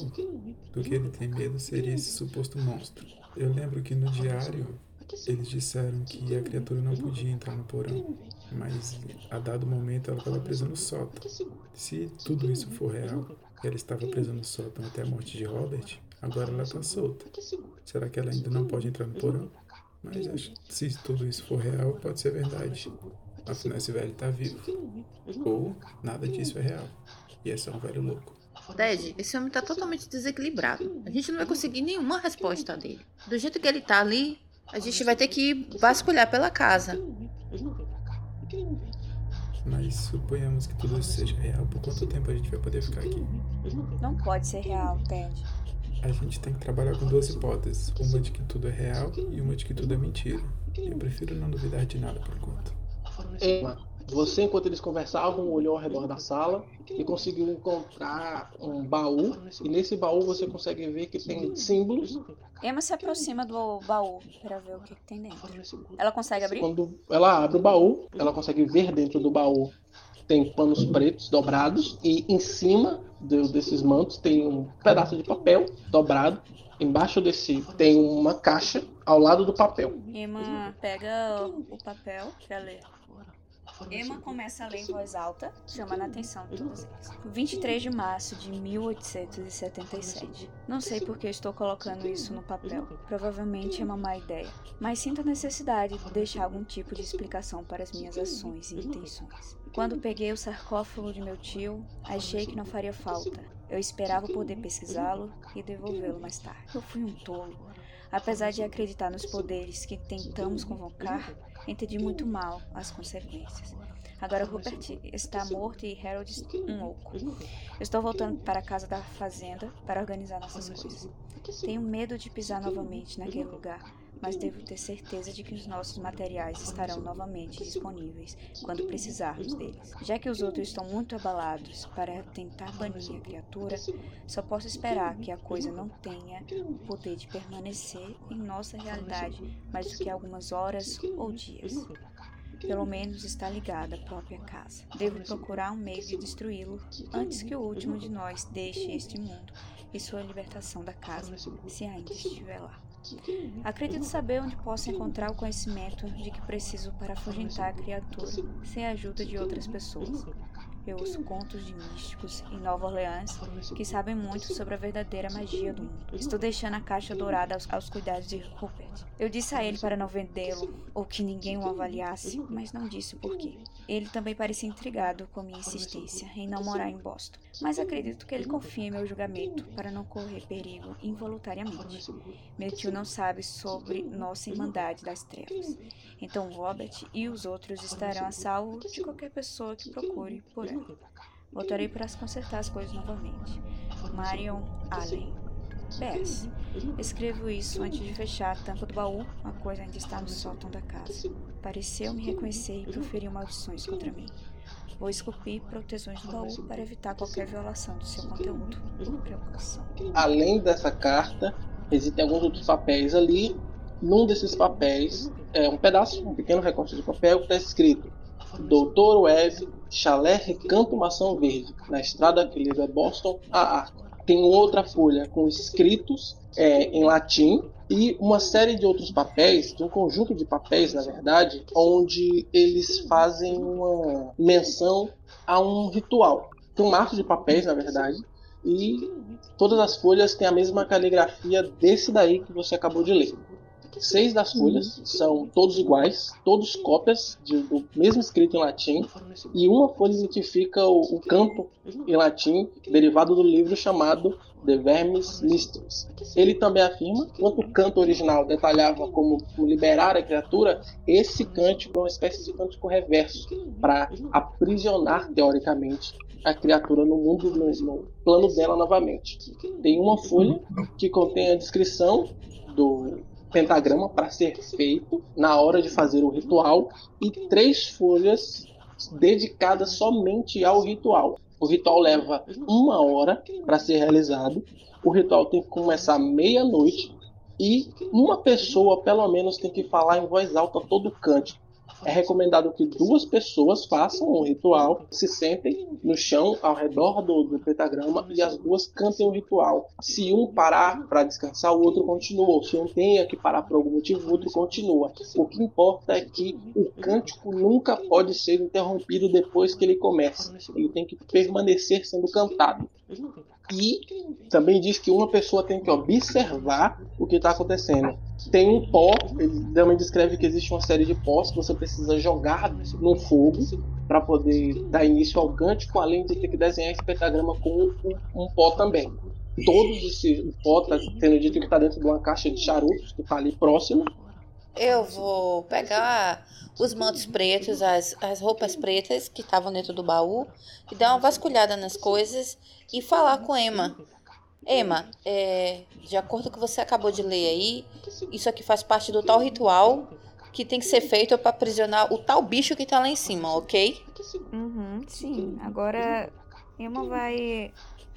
do que ele tem medo seria esse suposto monstro. Eu lembro que no diário eles disseram que a criatura não podia entrar no porão, mas a dado momento ela estava presa no sótão. Se tudo isso for real, e ela estava presa no sótão até a morte de Robert, agora ela está solta. Será que ela ainda não pode entrar no porão? Mas acho que se tudo isso for real, pode ser verdade. Afinal, esse velho está vivo. Ou nada disso é real. E é só um velho louco. Ted, esse homem tá totalmente desequilibrado. A gente não vai conseguir nenhuma resposta dele. Do jeito que ele tá ali, a gente vai ter que vasculhar pela casa. Mas suponhamos que tudo isso seja real. Por quanto tempo a gente vai poder ficar aqui? Não pode ser real, Ted. A gente tem que trabalhar com duas hipóteses. Uma de que tudo é real e uma de que tudo é mentira. Eu prefiro não duvidar de nada por enquanto. Emma, você, enquanto eles conversavam, olhou ao redor da sala e conseguiu encontrar um baú. E nesse baú você consegue ver que tem símbolos. Emma se aproxima do baú para ver o que, que tem dentro. Ela consegue abrir? Quando ela abre o baú, ela consegue ver dentro do baú tem panos pretos dobrados e em cima do- desses mantos tem um pedaço de papel dobrado. Embaixo desse tem uma caixa ao lado do papel. Emma pega o papel pra ler. Emma começa a ler em voz alta, chamando a atenção de todos eles. 23 de março de 1877. Não sei por que estou colocando isso no papel. Provavelmente é uma má ideia. Mas sinto a necessidade de deixar algum tipo de explicação para as minhas ações e intenções. Quando peguei o sarcófago de meu tio, achei que não faria falta. Eu esperava poder pesquisá-lo e devolvê-lo mais tarde. Eu fui um tolo. Apesar de acreditar nos poderes que tentamos convocar, entendi muito mal as consequências. Agora Rupert está morto e Harold um louco. Estou voltando para a casa da fazenda para organizar nossas coisas. Tenho medo de pisar novamente naquele lugar, mas devo ter certeza de que os nossos materiais estarão novamente disponíveis quando precisarmos deles. Já que os outros estão muito abalados para tentar banir a criatura, só posso esperar que a coisa não tenha o poder de permanecer em nossa realidade mais do que algumas horas ou dias. Pelo menos está ligada à própria casa. Devo procurar um meio de destruí-lo antes que o último de nós deixe este mundo e sua libertação da casa, se ainda estiver lá. Acredito saber onde posso encontrar o conhecimento de que preciso para afugentar a criatura sem a ajuda de outras pessoas. Eu ouço contos de místicos em Nova Orleans que sabem muito sobre a verdadeira magia do mundo. Estou deixando a caixa dourada aos, aos cuidados de Rupert. Eu disse a ele para não vendê-lo ou que ninguém o avaliasse, mas não disse o porquê. Ele também parecia intrigado com minha insistência em não morar em Boston, mas acredito que ele confia em meu julgamento para não correr perigo involuntariamente. Meu tio não sabe sobre nossa Irmandade das Trevas, então Robert e os outros estarão a salvo de qualquer pessoa que procure por ela. Voltarei para consertar as coisas novamente. Marion Allen. PS. Escrevo isso antes de fechar a tampa do baú. A coisa ainda está no sótão da casa. Pareceu me reconhecer e proferiu maldições contra mim. Vou esculpir proteções no baú para evitar qualquer violação do seu conteúdo. Além dessa carta, existem alguns outros papéis ali. Num desses papéis, é um pedaço, um pequeno recorte de papel que está escrito Doutor Web, Chalé Recanto Maçã Verde, na estrada que liga Boston a Arco. Tem outra folha com escritos é, em latim e uma série de outros papéis, de um conjunto de papéis, na verdade, onde eles fazem uma menção a um ritual. Tem um maço de papéis, na verdade, e todas as folhas têm a mesma caligrafia desse daí que você acabou de ler. Seis das folhas são todos iguais, todos cópias de, do mesmo escrito em latim, e uma folha identifica o, o canto em latim derivado do livro chamado The Vermis Mysteries. Ele também afirma, enquanto o canto original detalhava como, liberar a criatura, esse cântico é uma espécie de cântico reverso, para aprisionar, teoricamente, a criatura no mundo, no plano dela novamente. Tem uma folha que contém a descrição do pentagrama para ser feito na hora de fazer o ritual e três folhas dedicadas somente ao ritual. O ritual leva uma hora para ser realizado. O ritual tem que começar meia-noite e uma pessoa, pelo menos, tem que falar em voz alta todo o cântico é recomendado que duas pessoas façam um ritual, se sentem no chão ao redor do, do pentagrama e as duas cantem o ritual. Se um parar para descansar, o outro continua. Se um tenha que parar por algum motivo, o outro continua. O que importa é que o cântico nunca pode ser interrompido depois que ele começa. Ele tem que permanecer sendo cantado. E também diz que uma pessoa tem que observar o que está acontecendo. Tem um pó, ele também descreve que existe uma série de pós que você precisa jogar no fogo para poder dar início ao cântico, além de ter que desenhar esse pentagrama com um, um pó também. Todos esse pó está tendo dito que está dentro de uma caixa de charutos que está ali próximo. Eu vou pegar os mantos pretos, as, as roupas pretas que estavam dentro do baú e dar uma vasculhada nas coisas e falar com Emma. Emma, é, de acordo com o que você acabou de ler aí, isso aqui faz parte do tal ritual que tem que ser feito para aprisionar o tal bicho que tá lá em cima, ok? Uhum, sim. Agora, Emma vai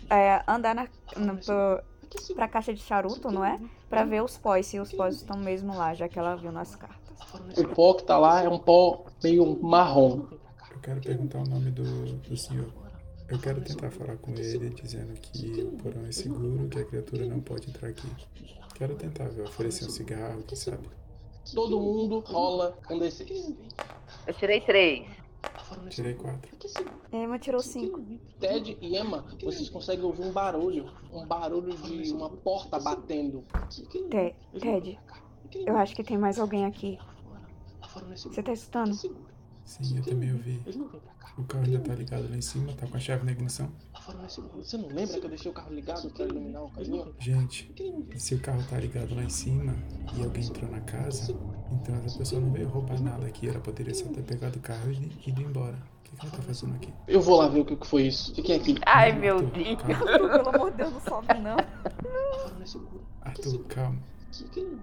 é, andar na, na, pra, pra caixa de charuto, não é? Pra ver os pós, se os pós estão mesmo lá, já que ela viu nas cartas. O pó que tá lá é um pó meio marrom. Eu quero perguntar o nome do, do senhor. Eu quero tentar falar com ele, dizendo que o porão é seguro, que a criatura não pode entrar aqui. Quero tentar, ver, oferecer um cigarro, quem sabe. Todo mundo rola um D6. Eu tirei três. Tirei quatro. Emma tirou cinco. Ted e Emma, vocês conseguem ouvir um barulho. Um barulho de uma porta batendo. Te- Ted, eu acho que tem mais alguém aqui. Você tá escutando? Sim, eu também ouvi. O carro ainda tá ligado lá em cima, tá com a chave na ignição. Você não lembra que eu deixei o carro ligado para iluminar o caminho? Gente, se o carro tá ligado lá em cima e alguém entrou na casa, então essa pessoa não veio roubar nada aqui. Ela poderia só ter pegado o carro e ido embora. O que, que ela tá fazendo aqui? Eu vou lá ver o que foi isso. Fiquem aqui. Ai, meu Arthur, Deus. calma. Pelo amor de Deus, não sobe não. Arthur, calma.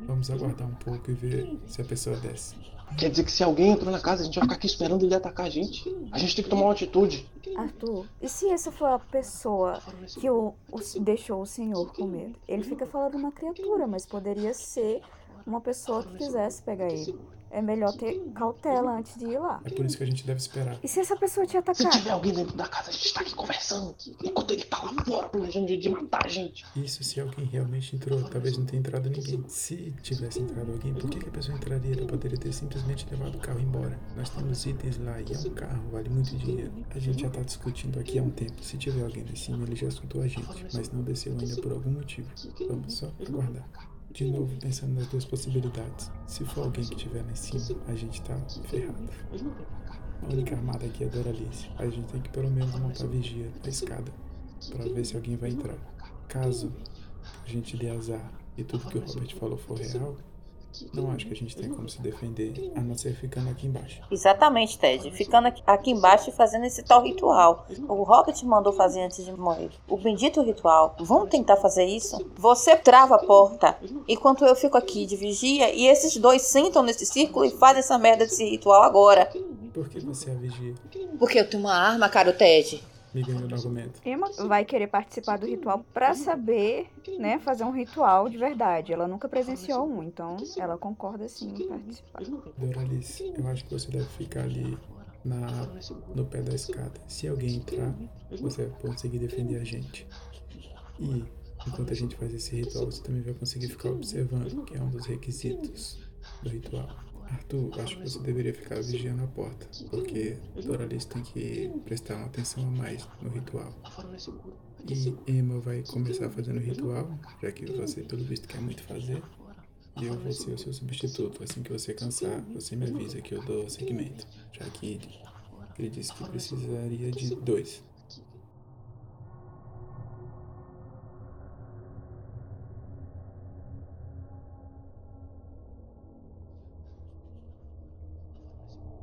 Vamos aguardar um pouco e ver se a pessoa desce. Quer dizer que se alguém entrou na casa, a gente vai ficar aqui esperando ele atacar a gente? A gente tem que tomar uma atitude. Arthur, e se essa foi a pessoa que o, o- deixou o senhor com medo? Ele fica falando uma criatura, mas poderia ser uma pessoa que quisesse pegar ele. É melhor ter cautela antes de ir lá. É por isso que a gente deve esperar. E se essa pessoa te Se atacar? tiver alguém dentro da casa, a gente tá aqui conversando. aqui, Enquanto ele tá lá fora planejando de matar a gente. Isso se alguém realmente entrou, talvez não tenha entrado ninguém. Se tivesse entrado alguém, por que, que a pessoa entraria? Ela poderia ter simplesmente levado o carro embora. Nós temos itens lá e é um carro, vale muito dinheiro. A gente já tá discutindo aqui há um tempo. Se tiver alguém lá em cima, ele já escutou a gente, mas não desceu ainda por algum motivo. Vamos só aguardar. De novo, pensando nas duas possibilidades. Se for alguém que estiver lá em cima, a gente tá ferrado. A única armada aqui é a Doralice. A gente tem que pelo menos montar a vigia da escada pra ver se alguém vai entrar. Caso a gente dê azar e tudo que o Robert falou for real, não acho que a gente tenha como se defender, a não ser ficando aqui embaixo. Exatamente, Ted. Ficando aqui, aqui embaixo e fazendo esse tal ritual. O Robert mandou fazer antes de morrer. O bendito ritual. Vamos tentar fazer isso? Você trava a porta, enquanto eu fico aqui de vigia e esses dois sentam nesse círculo e fazem essa merda desse ritual agora. Por que você é a vigia? Porque eu tenho uma arma, cara, Ted. Me ganhou no argumento. Emma vai querer participar do ritual pra saber, né, fazer um ritual de verdade. Ela nunca presenciou um, então ela concorda sim em participar. Doralice, eu acho que você deve ficar ali na, no pé da escada. Se alguém entrar, você vai conseguir defender a gente. E enquanto a gente faz esse ritual, você também vai conseguir ficar observando, que é um dos requisitos do ritual. Arthur, acho que você deveria ficar vigiando a porta, porque Doralice tem que prestar uma atenção a mais no ritual. E Emma vai começar fazendo o ritual, já que você, pelo visto, quer muito fazer. E eu vou ser o seu substituto. Assim que você cansar, você me avisa que eu dou segmento. Já que ele disse que precisaria de dois.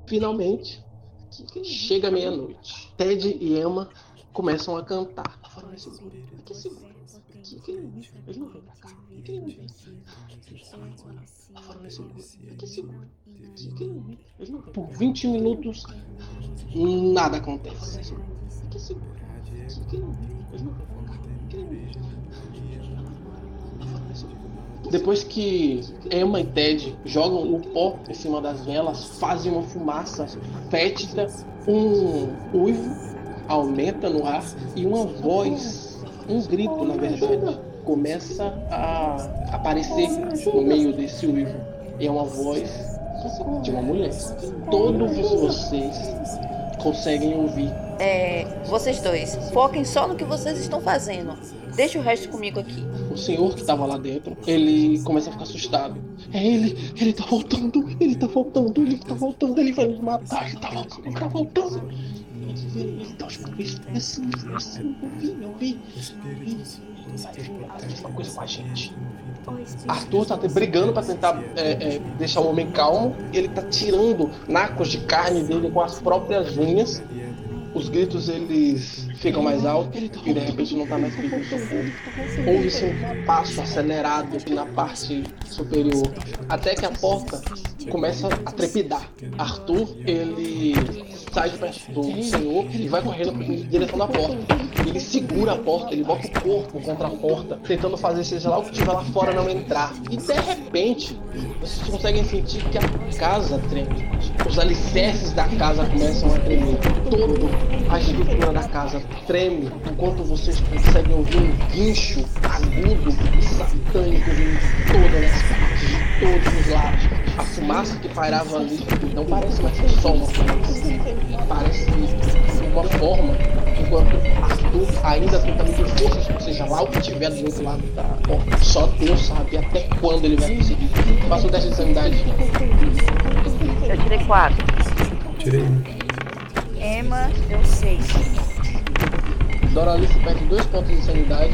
Finalmente, chega meia-noite. Ted e Emma começam a cantar. Por 20 minutos, nada acontece. Depois que Emma e Ted jogam o pó em cima das velas, fazem uma fumaça fétida, um uivo aumenta no ar e uma voz, um grito na verdade, começa a aparecer no meio desse uivo. E é uma voz de uma mulher. Todos vocês conseguem ouvir É, vocês dois, foquem só no que vocês estão fazendo. Deixa o resto comigo aqui. o senhor que estava lá dentro, ele começa a ficar assustado. É ele, ele tá voltando, ele tá voltando, ele tá voltando, ele vai nos matar, ele tá voltando, ele tá voltando. Ele tá isso, isso, eu vi, eu vi. Uma coisa com a gente. Arthur tá brigando pra tentar é, é, deixar o homem calmo. Ele tá tirando nacos de carne dele com as próprias unhas. Os gritos eles ficam mais altos e de repente não tá mais pedindo socorro. Ouve-se um passo acelerado na parte superior, até que a porta começa a trepidar. Arthur ele sai de perto do senhor e vai correndo em direção da porta. Ele segura a porta, ele bota o corpo contra a porta, tentando fazer seja lá o que tiver lá fora não entrar. E de repente, vocês conseguem sentir que a casa treme. Os alicerces da casa começam a tremer. Toda a estrutura da casa treme, enquanto vocês conseguem ouvir um guincho agudo e satânico vindo de todas as partes, de todos os lados. A fumaça que pairava ali não parece mais ser só uma fumaça. Parece uma forma, enquanto Arthur ainda tenta medir forças, ou seja, lá o que tiver do outro lado da porta. Só Deus sabe até quando ele vai conseguir. Faça o teste de sanidade. Eu tirei quatro. Tirei um. Emma deu seis. Doralice perde dois pontos de sanidade.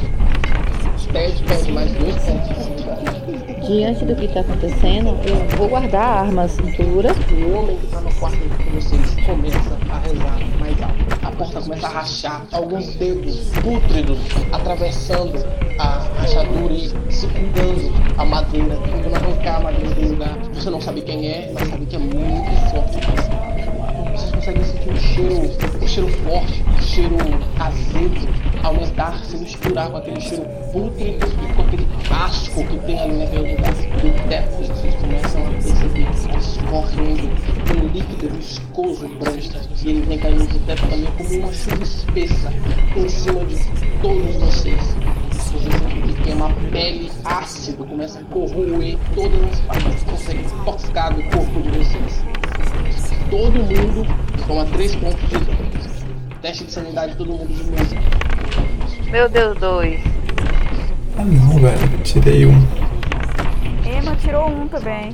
Ted perde mais dois pontos de sanidade. Diante do que está acontecendo, eu vou guardar a arma à cintura. O homem que tá no quarto com vocês começa a rezar mais alto. A porta começa a rachar, alguns dedos pútridos atravessando a rachadura e segurando a madeira, tentando arrancar a madeira do lugar. Você não sabe quem é, mas sabe que é muito forte. O cheiro, o cheiro forte, cheiro azedo, aumentar, se misturar com aquele cheiro pútrido e com aquele asco que tem ali naquele lugar do teto. Vocês começam a perceber que escorrendo um líquido viscoso branco e ele vem caindo do teto também como uma chuva espessa em cima de todos vocês. Vocês que tem uma pele ácido, começa a corroer todas as partes que conseguem tocar do corpo de vocês. Todo mundo toma 3 pontos de dano. Teste de sanidade, todo mundo de novo. Meu Deus, dois. Ah não, velho. Tirei um. Emma tirou um também.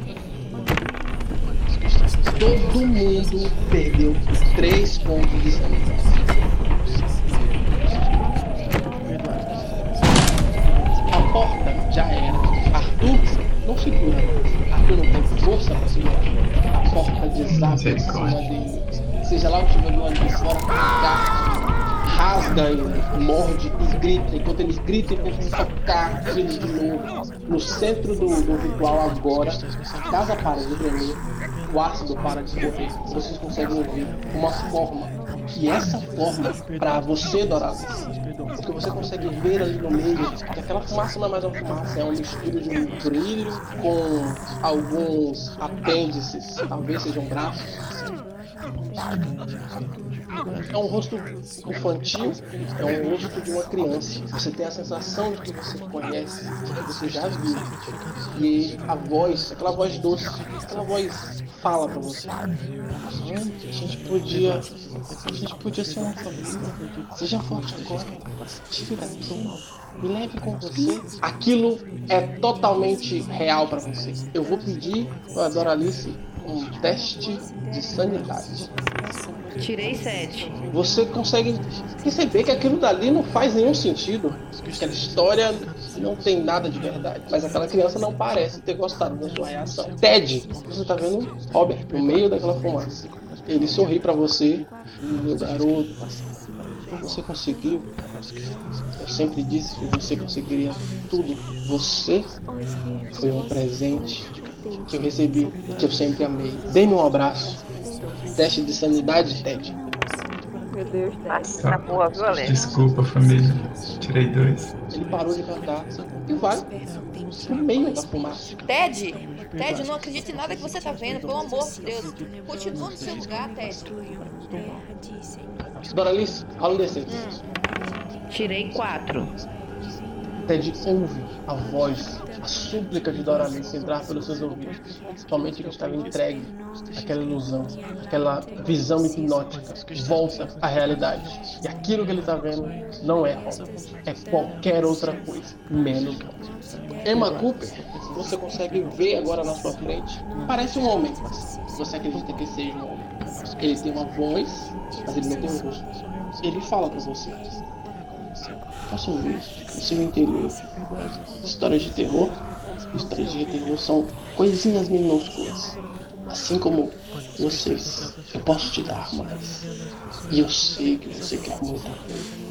Todo mundo perdeu 3 pontos de sanidade. Dele. Seja lá o que estiver do lado de fora, rasga, ele, morde e grita. Enquanto eles gritam, eles começam a tocar eles de novo. No centro do, do ritual agora, a casa para de tremer, o ácido para de escorrer. Vocês conseguem ouvir uma forma. E essa forma, para você, Dourado, porque você consegue ver ali no meio que aquela fumaça não é mais uma fumaça, é uma mistura de um brilho com alguns apêndices, talvez sejam braços. É um rosto infantil, é um rosto de uma criança. Você tem a sensação de que você conhece, de que você já viu. E a voz, aquela voz doce, aquela voz fala pra você. A gente podia. A gente podia ser uma família. Seja forte agora. Tire daqui. Me leve com você. Aquilo é totalmente real pra você. Eu vou pedir pra Doralice um teste de sanidade. Tirei sete. Você consegue perceber que aquilo dali não faz nenhum sentido. Aquela história não tem nada de verdade. Mas aquela criança não parece ter gostado da sua reação. Ted, você tá vendo Robert no meio daquela fumaça. Ele sorri pra você. Meu garoto, você conseguiu. Eu sempre disse que você conseguiria tudo. Você foi um presente que eu recebi, que eu sempre amei. Dê-me um abraço. Teste de sanidade, Ted. Meu Deus, Tá, tá boa, viu, Alex? Desculpa, família. Tirei dois. Ele parou de cantar e vai pro meio da fumaça. Ted! Ted, não acredito em nada que você tá vendo, pelo amor de Deus. Continua no seu lugar, Ted. Doralice, rola um D6. Tirei quatro. Ted ouve a voz, a súplica de Doralice entrar pelos seus ouvidos. Somente que estava entregue àquela ilusão, aquela visão hipnótica. Volta à realidade. E aquilo que ele está vendo não é Robert. É qualquer outra coisa, menos Robert. Emma Cooper, você consegue ver agora na sua frente. Parece um homem, mas você acredita que seja um homem. Ele tem uma voz, mas ele não tem um rosto. Ele fala com você. Façam isso no seu interior. Histórias de terror, histórias de terror são coisinhas minúsculas. Assim como vocês, eu posso te dar mais. E eu sei que você quer muita coisa.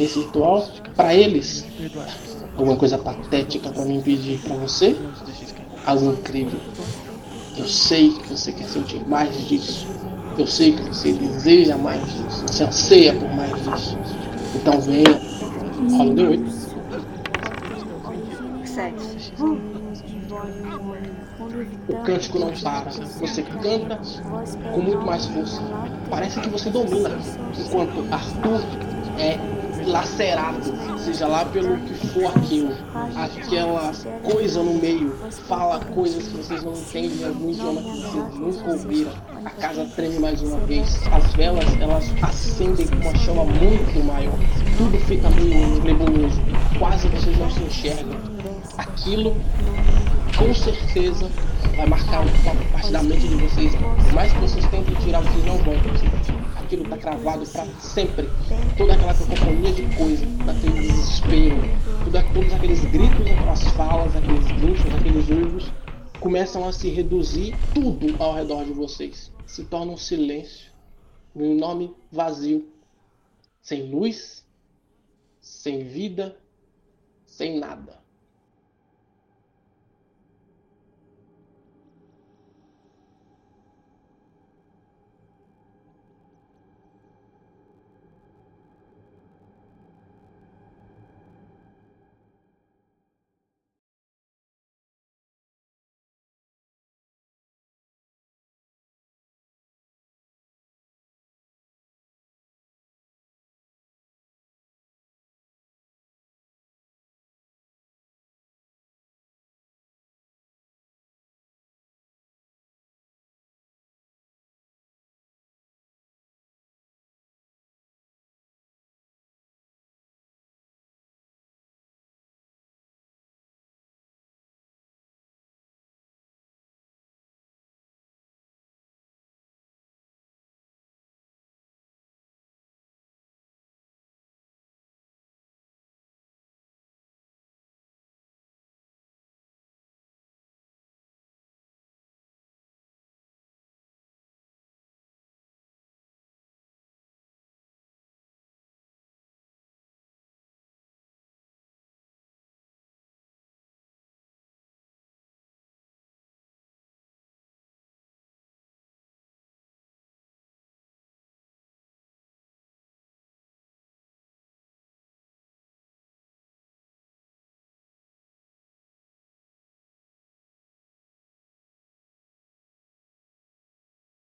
Esse ritual, para eles, alguma coisa patética para me impedir para você, algo incrível. Eu sei que você quer sentir mais disso. Eu sei que você deseja mais disso. Você anseia por mais disso. Então venha. Rola um D8. Sete. O cântico não para. Você canta com muito mais força. Parece que você domina. Enquanto Arthur é lacerado, seja lá pelo que for aquilo. Aquela coisa no meio fala coisas que vocês não entendem em algum idioma que vocês nunca ouviram. A casa treme mais uma vez. As velas elas acendem com uma chama muito maior. Tudo fica meio nebuloso. Quase vocês não se enxergam. Aquilo com certeza vai marcar uma parte da mente de vocês. Por mais que vocês tentem tirar, vocês não vão conseguir. Aquilo tá cravado para sempre. Toda aquela cacofonia de coisa, daquele desespero, tudo, todos aqueles gritos, aquelas falas, aqueles gritos, aqueles urros, começam a se reduzir tudo ao redor de vocês. Se torna um silêncio, um enorme vazio, sem luz, sem vida, sem nada.